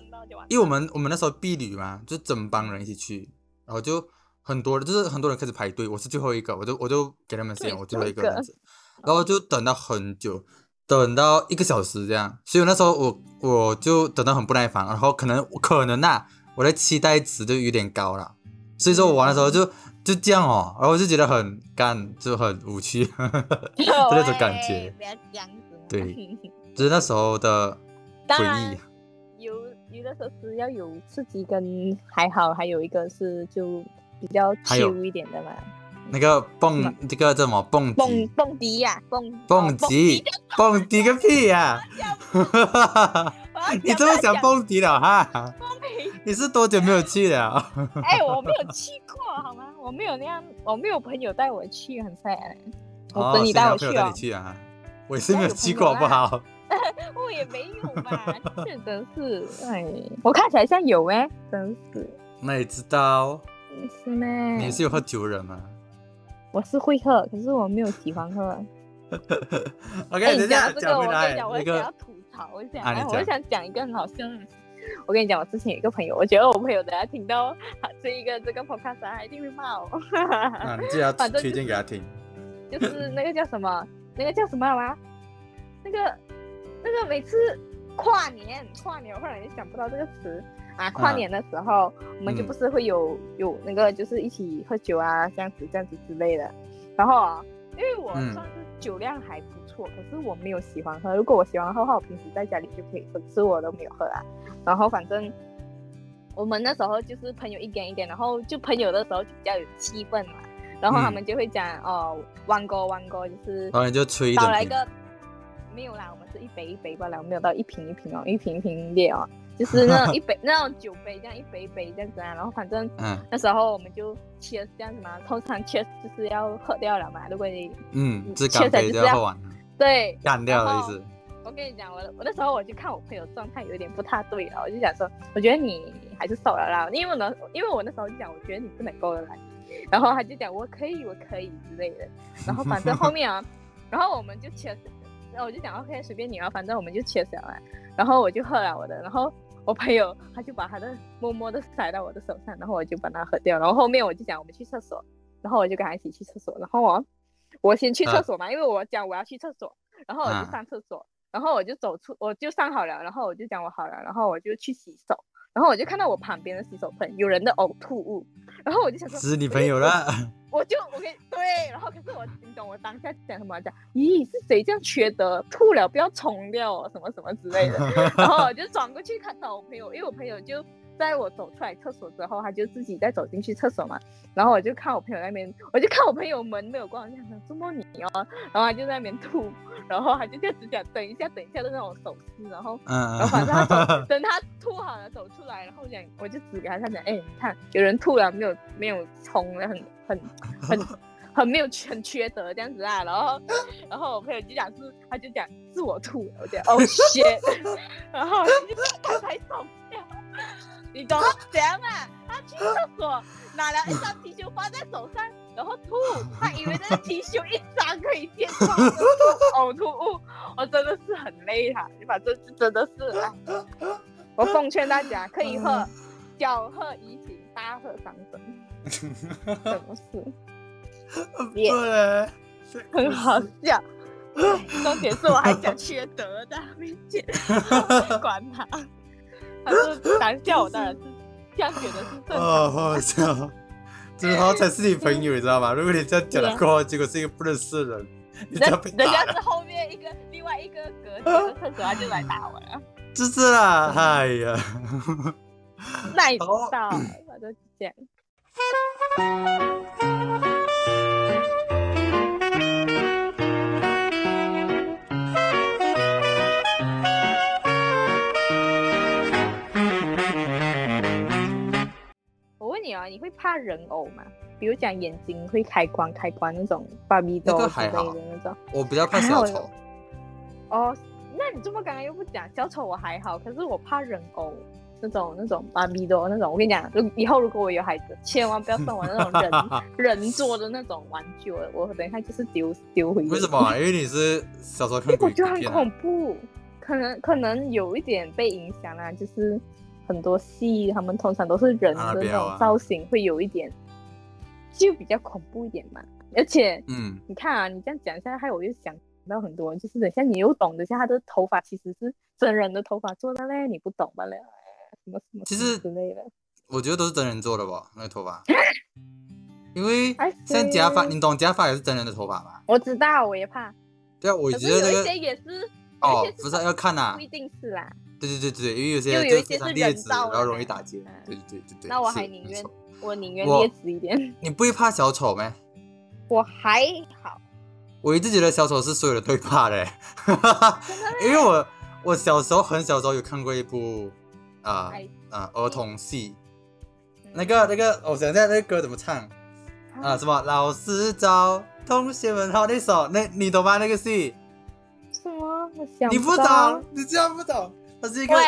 因为我们我们那时候避旅嘛，就整帮人一起去，然后就很多人就是很多人开始排队，我是最后一个，我就我就给他们时间，对我最后一个最后一个。这样子，然后就等到很久，等到一个小时这样，所以那时候我我就等到很不耐烦，然后可能可能呐、我的期待值就有点高了，所以说我玩的时候就就这样哦，然后我就觉得很干，就很无趣，就那种感觉不要这样子嘛。对就是那时时候的回忆。有娱乐设施要有刺激跟还好，还有一个是就比较还有 chill 一点的嘛，那个蹦，这个叫什么蹦蹦？蹦迪呀，蹦蹦迪，蹦迪个屁呀、你这么想蹦迪了哈？你是多久没有去了？哎，我没有去过好吗？我没有那样，我没有朋友带我去，很 sad 欸。我等你带我去啊！我也是没有去过，好不好？我也没有吧，这真是哎，我看起来像有哎，真是那你知道是呢。你是有喝酒的人吗我是会喝，可是我没有喜欢喝。OK，哎，等一下你讲这个，讲回来我跟你讲，我那个想要吐槽一下，哎，我啊你讲想讲一个很好笑的事。我跟你讲，我之前有一个朋友，我觉得我朋友等下听到这一个这个 podcast，他一定会骂我。啊，你记得推荐给他听。就是那个叫什么，那个叫什么啊？那个那个每次跨年，跨年我忽然也想不到这个词啊。跨年的时候，我们就嗯不是会有有那个就是一起喝酒啊，这样子这样子之类的。然后啊，因为我嗯算是酒量还不错，可是我没有喜欢喝。如果我喜欢喝的话，我平时在家里就可以喝，可是我都没有喝啊。然后反正我们那时候就是朋友一点一点，然后就朋友的时候就比较有气氛嘛。然后他嗯们就会讲、哦，弯哥弯哥，就是然后你就吹倒来一个没有啦，我们是一杯一杯罢了，没有到一瓶一瓶哦，一瓶一瓶烈哦，就是那种 一杯那种酒杯这样一杯一杯这样子啊。然后反正嗯那时候我们就 cheers 这样子嘛，通常 cheers 就是要喝掉了嘛。如果你嗯，这确干杯实就是要喝完了，对，干掉的意思。我跟你讲，我我那时候我就看我朋友状态有点不太对了，我就想说，我觉得你还是瘦了啦，因为呢，因为我那时候就讲，我觉得你不能够了啦，然后他就讲我可以，我可以之类的，然后反正后面啊，然后我们就切，然后我就讲 OK 随便你啊，反正我们就切小了，然后我就喝了我的，然后我朋友他就把他的默默的塞到我的手上，然后我就把它喝掉，然后后面我就讲我们去厕所，然后我就跟他一起去厕所，然后我我先去厕所嘛，因为我讲我要去厕所，然后我就啊上厕所。然后我就走出，我就上好了，然后我就讲我好了，然后我就去洗手，然后我就看到我旁边的洗手盆有人的呕吐物，然后我就想说，是你朋友了，我就我跟对，然后可是我你懂我当下讲什么？讲咦是谁这样缺德吐了不要冲掉哦什么什么之类的，然后我就转过去看到我朋友，因为我朋友就在我走出来厕所之后，他就自己再走进去厕所嘛，然后我就看我朋友那边，我就看我朋友门没有关，我就想说这么你哦，然后他就在那边吐，然后他就这样子讲等一下等一下的那种手势，然后嗯，然后反正他走，等他吐好了走出来，然后我讲，我就指给他看讲，哎、你看有人吐了，没有没有冲了，很很很很没有很缺德这样子啊。然后然后我朋友就讲是，他就讲是我吐了，我讲哦 shit，然后就他才走掉，你懂怎样嘛？他去厕所拿了一张 T 恤放在手上，然后吐，他以为那个 T 恤一张可以见到那个呕吐物，我真的是很累哈，你把这真的是，哎，我奉劝大家可以喝，小喝怡情，大喝伤身，真的是对，很好笑。重点是我还讲缺德在他面前，管他，他说当下我当然是这样觉得是正哦，常好好笑，就是好才是你朋友，你知道吗？如果你这样讲的过后，结果是一个不认识的人，人人，家是后面一个另外一个隔间的厕所，他就来打我了，就是啦，哎呀，那你知道，我就这样。问你啊，你会怕人偶吗？比如讲眼睛会开关开关那种芭比那豆之类的那种。我比较怕小丑，哦，那你这么刚刚又不讲小丑，我还好，可是我怕人偶那种那种芭比豆那种。我跟你讲，如以后如果我有孩子，千万不要送我那种人 人做的那种玩具，我我等一下就是丢丢回去。为什么啊？因为你是小时候 我觉得很恐怖，可能可能有一点被影响啦，就是很多戏他们通常都是人的那种造型会有一点，就比较恐怖一点嘛。而且嗯，你看啊，你这样讲一下，害我又想到很多，就是等下你又懂，等一下他的头发其实是真人的头发做的嘞，你不懂吧嘞？什么什么其实之类的，我觉得都是真人做的吧，那个头发，因为像假发，你懂假发也是真人的头发吧？我知道，我也怕，对啊，我可觉得那个有一些也是，哦不是要看呐不，一定是啦。对对对对，因为有些就有就非一些是人常劣质，然后容易打结嗯，对对对对对。那我是还宁愿我宁愿我劣质一点，你不会怕小丑咩？我还好。我一直觉得小丑是所有人都会怕的欸，因为我我小时候很小时候有看过一部啊哎啊儿童戏，嗯那个那个我想一下那个歌怎么唱啊？什么老师早，同学们好那首，那你懂吗？那个戏什么？我想你不懂，你这样不懂，它是一个喂，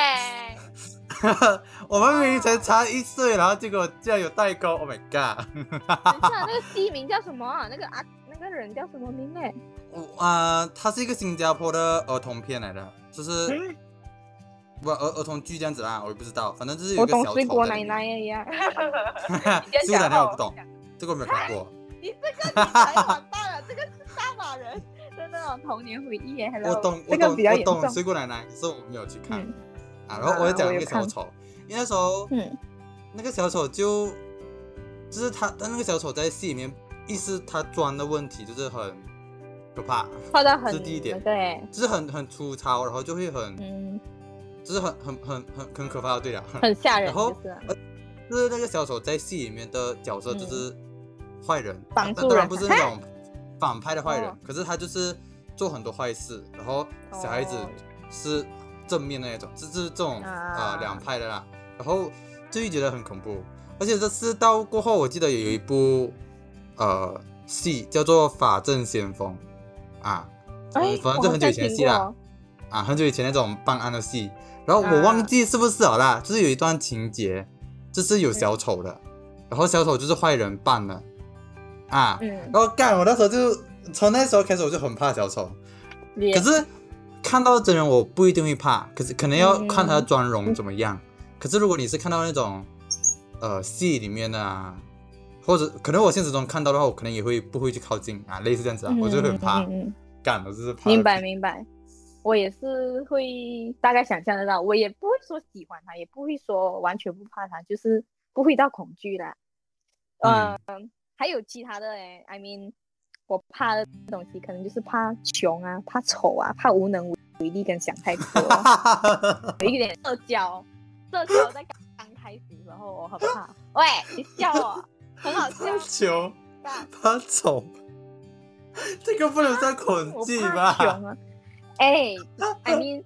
我们明明才差一岁，然后结果竟然有代沟，Oh my god！等一下，那个戏名叫什么啊？那个啊，那个人叫什么名呢？我啊、他是一个新加坡的儿童片来的，就是嗯不儿儿童剧这样子啦，我也不知道，反正就是有个小水果奶丑在里面。奶一样。水果奶奶我不懂，这个我没有看过。你这个你才完蛋了，这个是大马人的那种童年回忆耶。我懂，我这个懂，我懂。水果奶奶，可是我没有去看、嗯啊。然后我就讲啊我有看那个小丑，因为那时候嗯那个小丑就就是他，但那个小丑在戏里面，意思他装的问题就是很可怕，画的很是第一点对就是很很粗糙，然后就会很，嗯，就是很很很很很可怕的，对了。很吓人，然后就是啊就是那个小丑在戏里面的角色就是坏人，当当然不是那种 反派的坏人哦，可是他就是做很多坏事，然后小孩子哦。是正面那一种，就是这种啊。呃两派的啦，然后就会觉得很恐怖，而且这次到过后，我记得有一部呃戏叫做《法证先锋》啊，哎，反正就很久以前的戏啦。啊，很久以前那种办案的戏，然后我忘记是不是好啦，就是有一段情节，就是有小丑的，然后小丑就是坏人扮的啊，嗯然，后干我那时候就从那时候开始我就很怕小丑，可是看到真人我不一定会怕，可是可能要嗯看他的妆容怎么样。可是如果你是看到那种呃戏里面的啊，或者可能我现实中看到的话，我可能也会不会去靠近啊，类似这样子啊，我就很怕嗯干，我就是怕。明白明白。我也是会大概想象得到，我也不会说喜欢他，也不会说完全不怕他，就是不会到恐惧啦。嗯嗯，还有其他的诶，I mean，我怕的东西可能就是怕穷啊，怕丑啊，怕无能为力跟想太多，有一点社交，社交在刚刚开始的时候我很怕。喂，你笑我，很好笑怕。穷，怕丑，这个不能算恐我惧吧？啊！哎、i mean，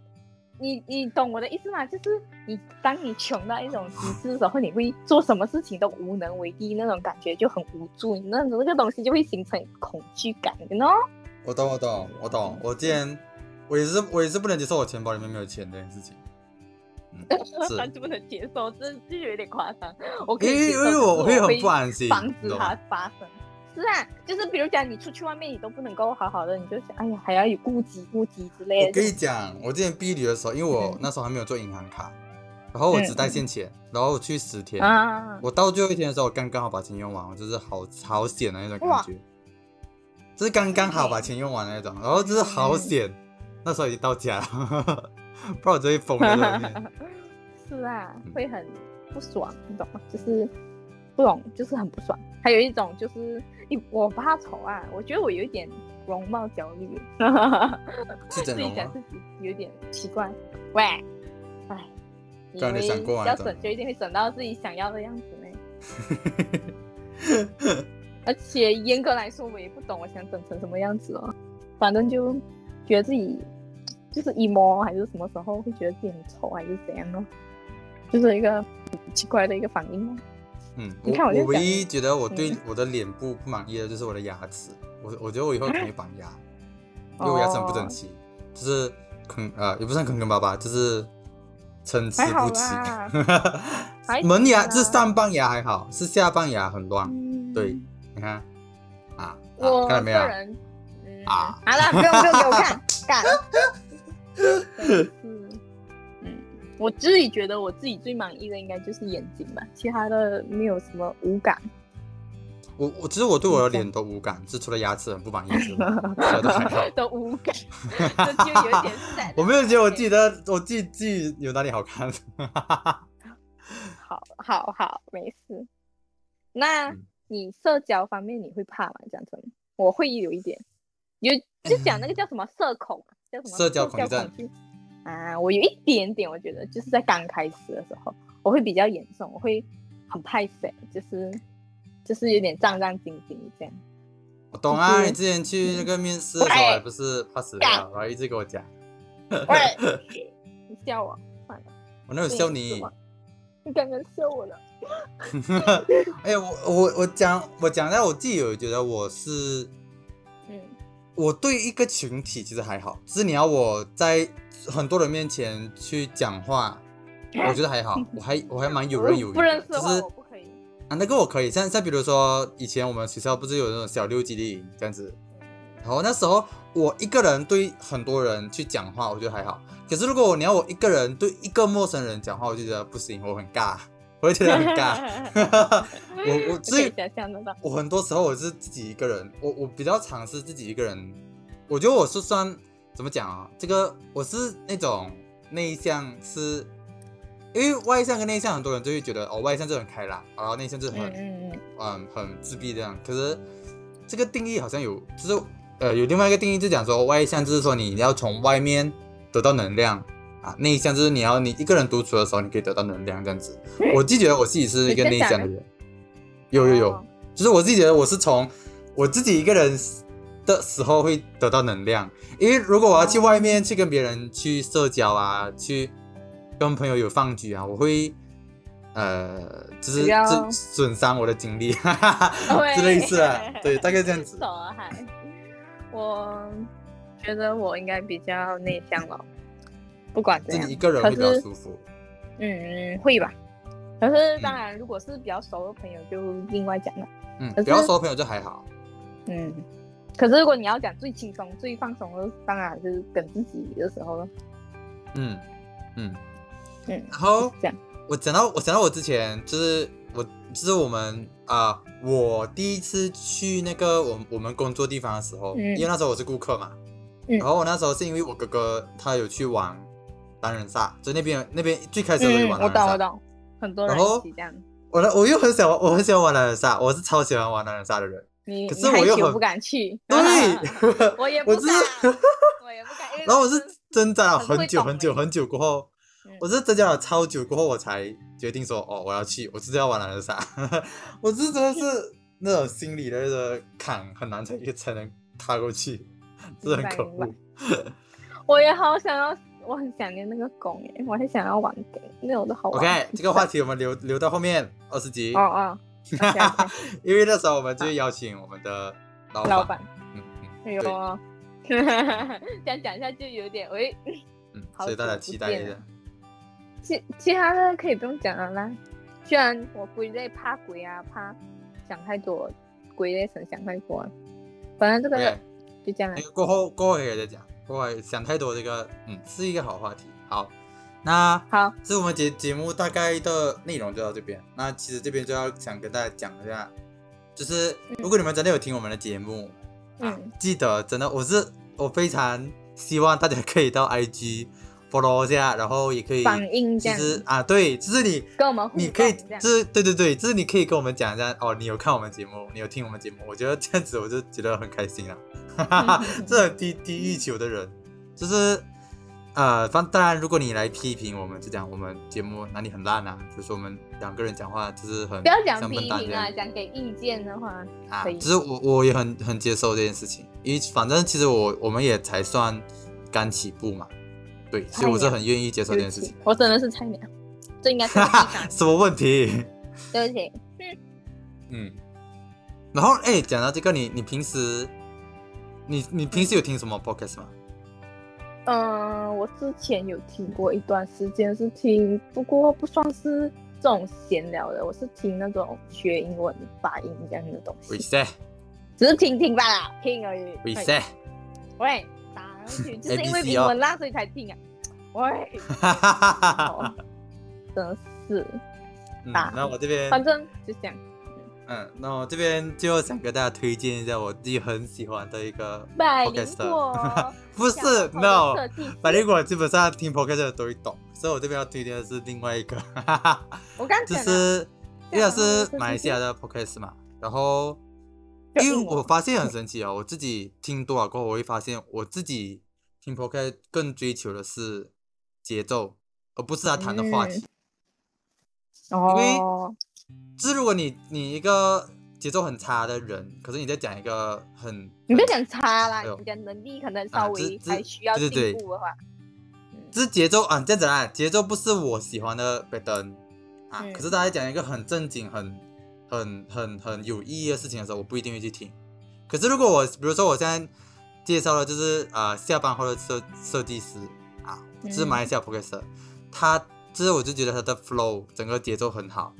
你你懂我的意思吗？就是你当你穷到一种极致的时候，你会做什么事情都无能为力，那种感觉就很无助，你那种那个东西就会形成恐惧感，you know？我懂，我懂，我懂。我之前我也是，我也是不能接受我钱包里面没有钱这件事情。嗯，是，就不能接受，这这有点夸张。我可以接受，为我会很不安心，防止它发生。是啊，就是比如讲你出去外面你都不能够好好的，你就想，哎呀，还要有顾及顾及之类的。我跟你讲，我之前毕旅的时候，因为我嗯那时候还没有做银行卡，然后我只带现钱，然后我去十天，啊，我到最后一天的时候，我刚刚好把钱用完，我就是好好险的那种感哇觉，就是刚刚好把钱用完的那种，然后就是好险，那时候已经到家了，不然我就会疯在那边。是啊嗯，会很不爽，你懂吗？就是不懂，就是很不爽。还有一种就是，你我怕丑啊，我觉得我有一点容貌焦虑，自己？讲自己有点奇怪。喂，哎，你为想过啊要省就一定会省到自己想要的样子呢？而且严格来说，我也不懂我想整成什么样子哦。反正就觉得自己就是 emo 还是什么时候会觉得自己很丑还是怎样咯，就是一个很奇怪的一个反应哦。嗯，你我我唯看我就讲一觉得我对嗯我的脸部不满意的就是我的牙齿，我我觉得我以后可以绑牙，因为我牙齿很不整哦齐，就是坑呃也不算坑坑巴巴，就是参差不齐。门牙是上半牙还好，是下半牙很乱。嗯。对，你看。啊，啊我看到没有？啊。好了，不用不用给我看，干，嗯，我自己觉得我自己最满意的应该就是眼睛吧，其他的没有什么无感。我我其实我对我的脸都无感，是除了牙齿很不满意之外，其他都还好。都无感，这就有点 sad。我没有觉得我自己的我自己自己有哪里好看。好好好，没事。那嗯你社交方面你会怕吗？讲真，我会有一点，有就讲那个叫什么社恐，叫什么社交恐惧啊，我有一点点，我觉得就是在刚开始的时候，我会比较严重，我会很怕死，就是就是有点战战兢兢这样。我懂啊，你之前去那个面试的时候，喂还不是怕死了，干然后一直跟我讲，喂，你笑我，算了，我那有笑你？你刚刚笑我了。哎呀，我我我讲我讲到我自己有觉得我是嗯，我对一个群体其实还好，只是你要我在很多人面前去讲话，我觉得还好，我还我还蛮游刃有余不认识的话就是。啊，那个我可以，像像比如说以前我们学校不是有那种小六基地营这样子，然后那时候我一个人对很多人去讲话，我觉得还好。可是如果你要我一个人对一个陌生人讲话，我就觉得不行，我很尬，我会觉得很尬。我我可所以以想象得到。我很多时候我是自己一个人，我我比较尝试自己一个人。我觉得我是算怎么讲啊？这个我是那种内向是，因为外向跟内向很多人就会觉得哦，外向就很开朗，然后内向就很嗯嗯嗯，嗯很自闭这样。可是这个定义好像有，就是呃有另外一个定义，就讲说外向就是说你要从外面得到能量啊，内向就是你要你一个人独处的时候你可以得到能量这样子。我自己觉得我自己是一个内向的人，有有有。哦就是我自己觉得我是从我自己一个人的时候会得到能量，因为如果我要去外面去跟别人去社交啊，去跟朋友有饭局啊，我会呃，就是损损伤我的精力，对之类似啊，对，大概这样子。还，我觉得我应该比较内向了，不管怎样自己一，个人可会比较是舒服。嗯会吧。可是当然，如果是比较熟的朋友，就另外讲了。嗯，比较熟的朋友就还好。嗯，可是如果你要讲最轻松、最放松的，当然是跟自己的时候了。嗯嗯，嗯，然后这样。我讲到我讲到我之前就是我就是我们啊、我第一次去那个我我们工作地方的时候，嗯因为那时候我是顾客嘛，嗯然后我那时候是因为我哥哥他有去玩狼人杀，就那边那边最开始的时候有嗯，我懂我懂，很多人一起这样。我呢我又很喜欢我很喜欢玩狼人杀，我是超喜欢玩狼人杀的人，你可是我又很不敢去，对，我也不我敢只，我也不敢。然后我是挣扎了很久很久很久过后。嗯我是增加了超久过后，我才决定说，哦，我要去，我就是要玩狼人杀。我是真的是那种心理的那个坎很难才才能踏过去，真的很可恶。我也好想要，我很想念那个弓耶，我很想要玩弓，那种都好玩。OK，这个话题我们留留到后面二十集哦，哦因为那时候我们就邀请我们的老板，老板，嗯嗯哎呦，这样讲一下就有点喂，嗯，好所以大家期待一下。其其他的可以不用讲了啦。虽然我归类怕鬼啊，怕想太多，鬼类成想太多。反正这个就这样了那。个过后过后可以再讲，过后想太多这个嗯是一个好话题。好，那好，这是我们节节目大概的内容就到这边。那其实这边就要想跟大家讲一下，就是如果你们真的有听我们的节目，啊嗯，记得真的我是我非常希望大家可以到 IG follow 一下，然后也可以反应这其样实啊对，就是你跟我们互你可以就是对对对，就是你可以跟我们讲一下哦，你有看我们节目，你有听我们节目，我觉得这样子我就觉得很开心了。哈哈哈，这很低低欲求的人，就是呃，当当然，如果你来批评我们，就讲我们节目哪里很烂啊，就是我们两个人讲话就是很不要讲批评啊，讲给意见的话，啊可以，就是我我也很很接受这件事情，因为反正其实我我们也才算刚起步嘛，对，所以我是很愿意接受这件事情。我真的是菜鸟，这应该是 什么问题？对不起，嗯，然后哎，讲到这个，你你平时你你平时有听什么 podcast 吗？嗯，我之前有听过一段时间是听，不过不算是这种闲聊的，我是听那种学英文发音这样的东西，为啥？只是听听罢了，听而已。为啥？喂，就是因为英文烂所以才听啊。喂，哈哈哈哈哈！哦，真是，那我这边反正就这样。嗯，那我这边就想跟大家推荐一下我自己很喜欢的一个 podcast，果 不是 no，百灵果基本上听 podcast 的都会懂，所以我这边要推荐的是另外一个，哈哈，我刚 就是因为是马来西亚的 podcast 嘛，然后因为我发现很神奇哦，我自己听多了过后，我会发现我自己听 podcast 更追求的是节奏，而不是他谈的话题因。为哦，就是如果你你一个节奏很差的人，可是你在讲一个很你不要讲差啦，哎你的能力可能啊稍微这这还需要进步的话，就是节奏啊，这样子啊，节奏不是我喜欢的拜登啊，嗯可是他在讲一个很正经、很很很很有意义的事情的时候，我不一定会去听。可是如果我比如说我现在介绍的就是呃下班后的设设计师啊，就是马来西亚 p o d c a 他就是我就觉得他的 flow 整个节奏很好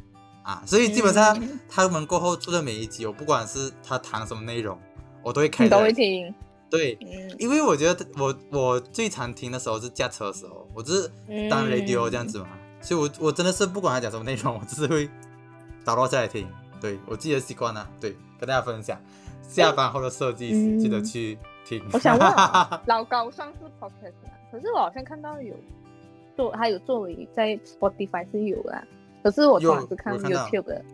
啊，所以基本上嗯 他们过后出的每一集，我不管是他谈什么内容，我都会开都会听，对，嗯因为我觉得我我最常听的时候是驾车的时候，我就是当 radio 这样子嘛，所以我我真的是不管他讲什么内容，我就是会打落下来听。对我自己的习惯呢，对，跟大家分享。下班后的设计师、嗯记得去听。我想问啊，老高算是 podcast 吗？可是我好像看到有做，还有作为在 Spotify 是有的，可是我通常是看 YouTube 的。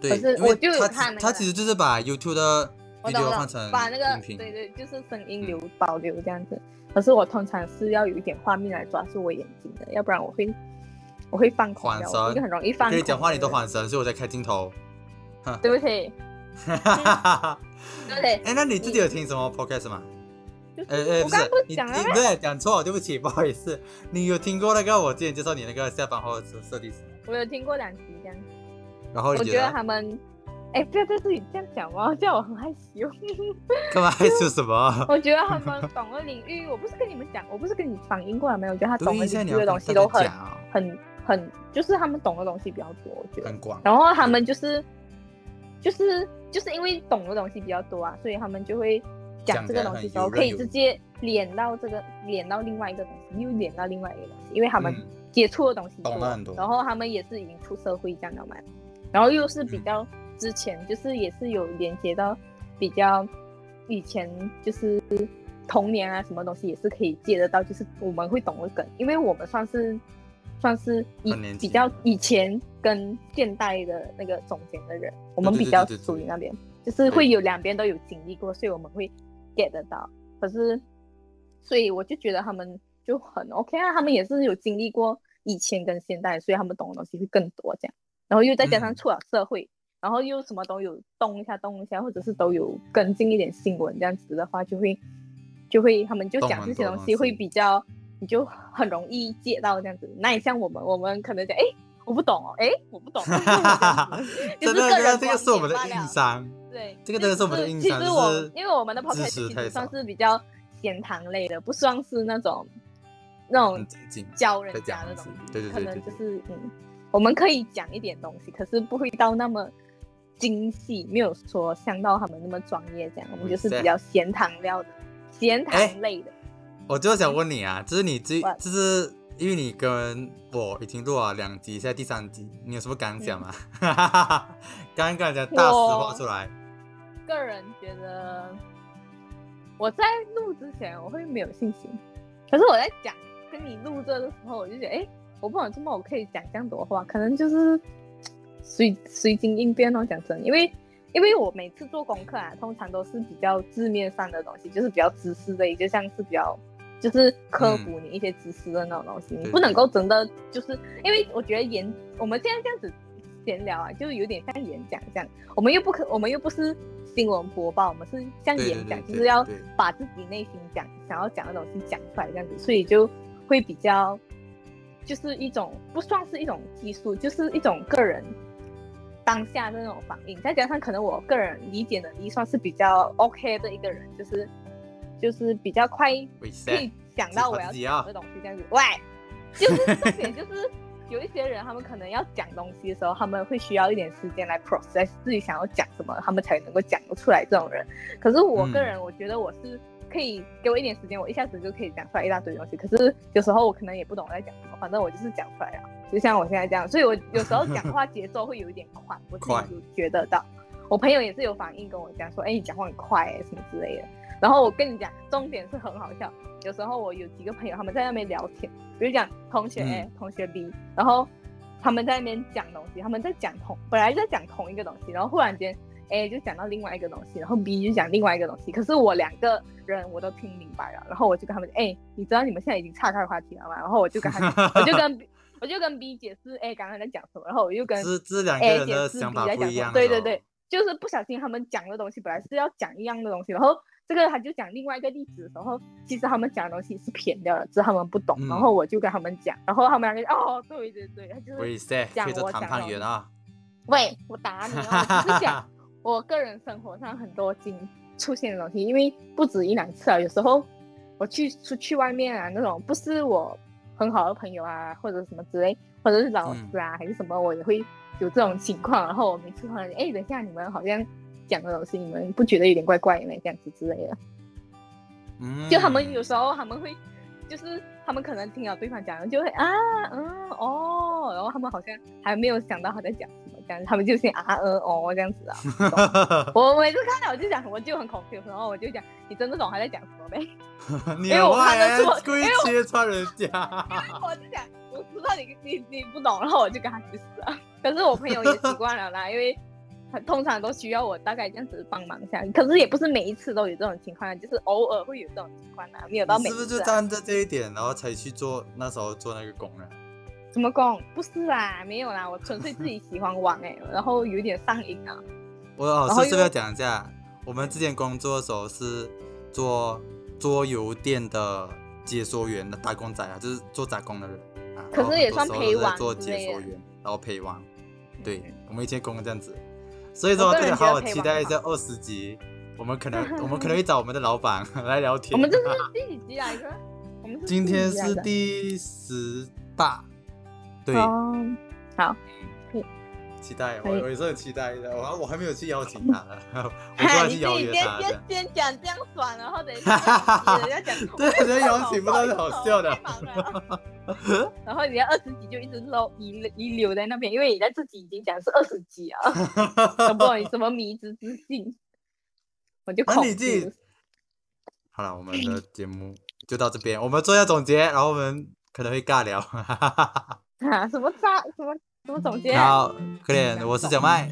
对，可是我就有看那个他其实就是把 YouTube 的我懂 video 了换成，把那个。对对，就是声音流保留这样子。可是我通常是要有一点画面来抓住我眼睛的，要不然我会我会放空我是一个很容易放空。跟你讲话你都晃。神，所以我在开镜头。对不起，对不起，哎，那你自己有听什么 podcast 吗？就是哎哎，我刚刚不是你？你对讲错了，对不起，不好意思。你有听过那个我之前介绍你那个下班后的设计师吗？我有听过两集这样，然后你我觉得得他们。哎，不要在这里这样讲哦，这样我很害羞。干嘛害羞什么？我觉得他们懂的领域，我不是跟你们讲，我不是跟你反映过来没有？我觉得他懂的领域的东西都很很很，就是他们懂的东西比较多，我觉得。很广。然后他们就是就是就是因为懂的东西比较多啊，所以他们就会讲这个东西的时候，可以直接连到这个连到另外一个东西，又连到另外一个东西，因为他们嗯。接触的东西多然后他们也是已经出社会这样的嘛，然后又是比较之前就是也是有连接到比较以前就是童年啊什么东西也是可以接得到，就是我们会懂的梗，因为我们算是算是以比较以前跟现代的那个中间的人，我们比较属于那边，就是会有两边都有经历过，所以我们会 get 得到。可是，所以我就觉得他们就很 OK 啊，他们也是有经历过以前跟现代，所以他们懂的东西会更多这样。然后又再加上嗯。出了社会，然后又什么都有动一下动一下，或者是都有跟进一点新闻这样子的话，就会就会他们就讲这些东西会比较，你就很容易接到这样子。那你像我们，我们可能讲哎。我不懂哦，哎，我不懂，就是真的，真的，个人这个是我们的硬伤。对，这个真的是我们的其硬实其实我伤就是因为我们的太其实算是比较闲谈类的，不算是那种那种教人家的东西，对对对可能就是嗯，我们可以讲一点东西，可是不会到那么精细，没有说像到他们那么专业这样，我们就是比较咸汤料的，咸哎汤类的。我就想问你啊，就是你最 What？就是因为你跟我已经录了两集，现在第三集，你有什么感想吗？刚刚跟人家大实话出来，个人觉得我在录之前我会没有信心，可是我在讲跟你录这的时候，我就觉得，哎，我不懂怎么我可以讲这样多话，可能就是随 随机应变哦。讲真，因为因为我每次做功课啊，通常都是比较字面上的东西，就是比较知识类，就像是比较。就是科普你一些知识的那种东西，你不能够真的就是，因为我觉得演我们现在这样子闲聊啊，就是有点像演讲这样，我们又不可，我们又不是新闻播报，我们是像演讲，就是要把自己内心讲想要讲的东西讲出来这样子，所以就会比较就是一种不算是一种技术，就是一种个人当下的那种反应，再加上可能我个人理解能力算是比较 OK 的一个人，就是就是比较快伪可以想到我要讲的东西，这样子。喂，就是 重点就是有一些人，他们可能要讲东西的时候，他们会需要一点时间来 process 自己想要讲什么，他们才能够讲得出来。这种人，可是我个人，我觉得我是可以给我一点时间，我一下子就可以讲出来一大堆东西。可是有时候我可能也不懂我在讲什么，反正我就是讲出来了，就像我现在这样。所以我有时候讲话节奏会有一点快，我自己 就觉得到。我朋友也是有反应跟我讲说，哎、你讲话很快哎、什么之类的。然后我跟你讲，重点是很好笑。有时候我有几个朋友，他们在那边聊天，比如讲同学 A、嗯同学 B，然后他们在那边讲东西，他们在讲同本来在讲同一个东西，然后忽然间 A 就讲到另外一个东西，然后 B 就讲另外一个东西，可是我两个人我都听明白了，然后我就跟他们讲，哎，你知道你们现在已经岔开话题了吗？然后我就跟他，我就跟 B, 我就跟 B 解释，哎，刚刚在讲什么，然后我又跟 A 人解释 B 在讲什么，对对对，，就是不小心他们讲的东西本来是要讲一样的东西，然后这个他就讲另外一个例子的时候，其实他们讲的东西是偏掉了，只是他们不懂，嗯然后我就跟他们讲，然后他们两个就哦，对对对，他就是讲我讲的判员啊，喂，我打你啊，我只是讲我个人生活上很多经出现的东西，因为不止一两次啊，有时候我去出去外面啊，那种不是我很好的朋友啊，或者什么之类，或者是老师啊，还是什么，我也会有这种情况。然后我每次突然，哎，等一下你们好像讲的东西，你们不觉得有点怪怪的吗？这样子之类的。嗯，就他们有时候他们会，就是他们可能听了对方讲的，就会啊嗯哦，然后他们好像还没有想到他在讲什么，这样他们就先啊嗯哦这样子啊。我每次看到我就讲，我就很 confused，然后我就讲你真的懂他在讲什么没？你 因为我看得出欸故意揭穿人家，我就讲我知道你你你不懂，然后我就跟他去死啊。可是我朋友也习惯了啦，因为他通常都需要我大概这样子帮忙一下，可是也不是每一次都有这种情况，就是偶尔会有这种情况啊，没有到你是不是。就站在这一点，然后才去做那时候做那个工呢？什么工？不是啦，没有啦，我纯粹自己喜欢玩哎、然后有点上瘾啊。我老师是不是要讲一下？我们之前工作的时候是做桌游店的解说员的打工仔啊，就是做打工的人啊。可是也算陪玩做解说员，然后陪玩。对嗯，我们以前工这样子，所以说这个人大家好好期待一下二十集。我们可能 我们可能会找我们的老板来聊天。我们这是第几集来着？我们今天是第十八，对，哦，好，期待，我我也是很期待的。我 我还没有去邀请他，我过哈，来你自己去邀约他。这先先先讲这样爽，然后等一下 人家讲，对人家邀请不到是好笑的然后你要二十集就一直漏遗遗留在那边，因为你在自己已经讲是二十集啊，懂不懂？你什么迷之自信？我就恐惧。好了，我们的节目就到这边，我们做一下总结，然后我们可能会尬聊。啊，什么渣？什么什么总结？好，可怜，我是小麦，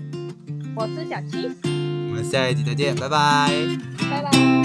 我是小七，我们下一集再见，拜拜。拜拜。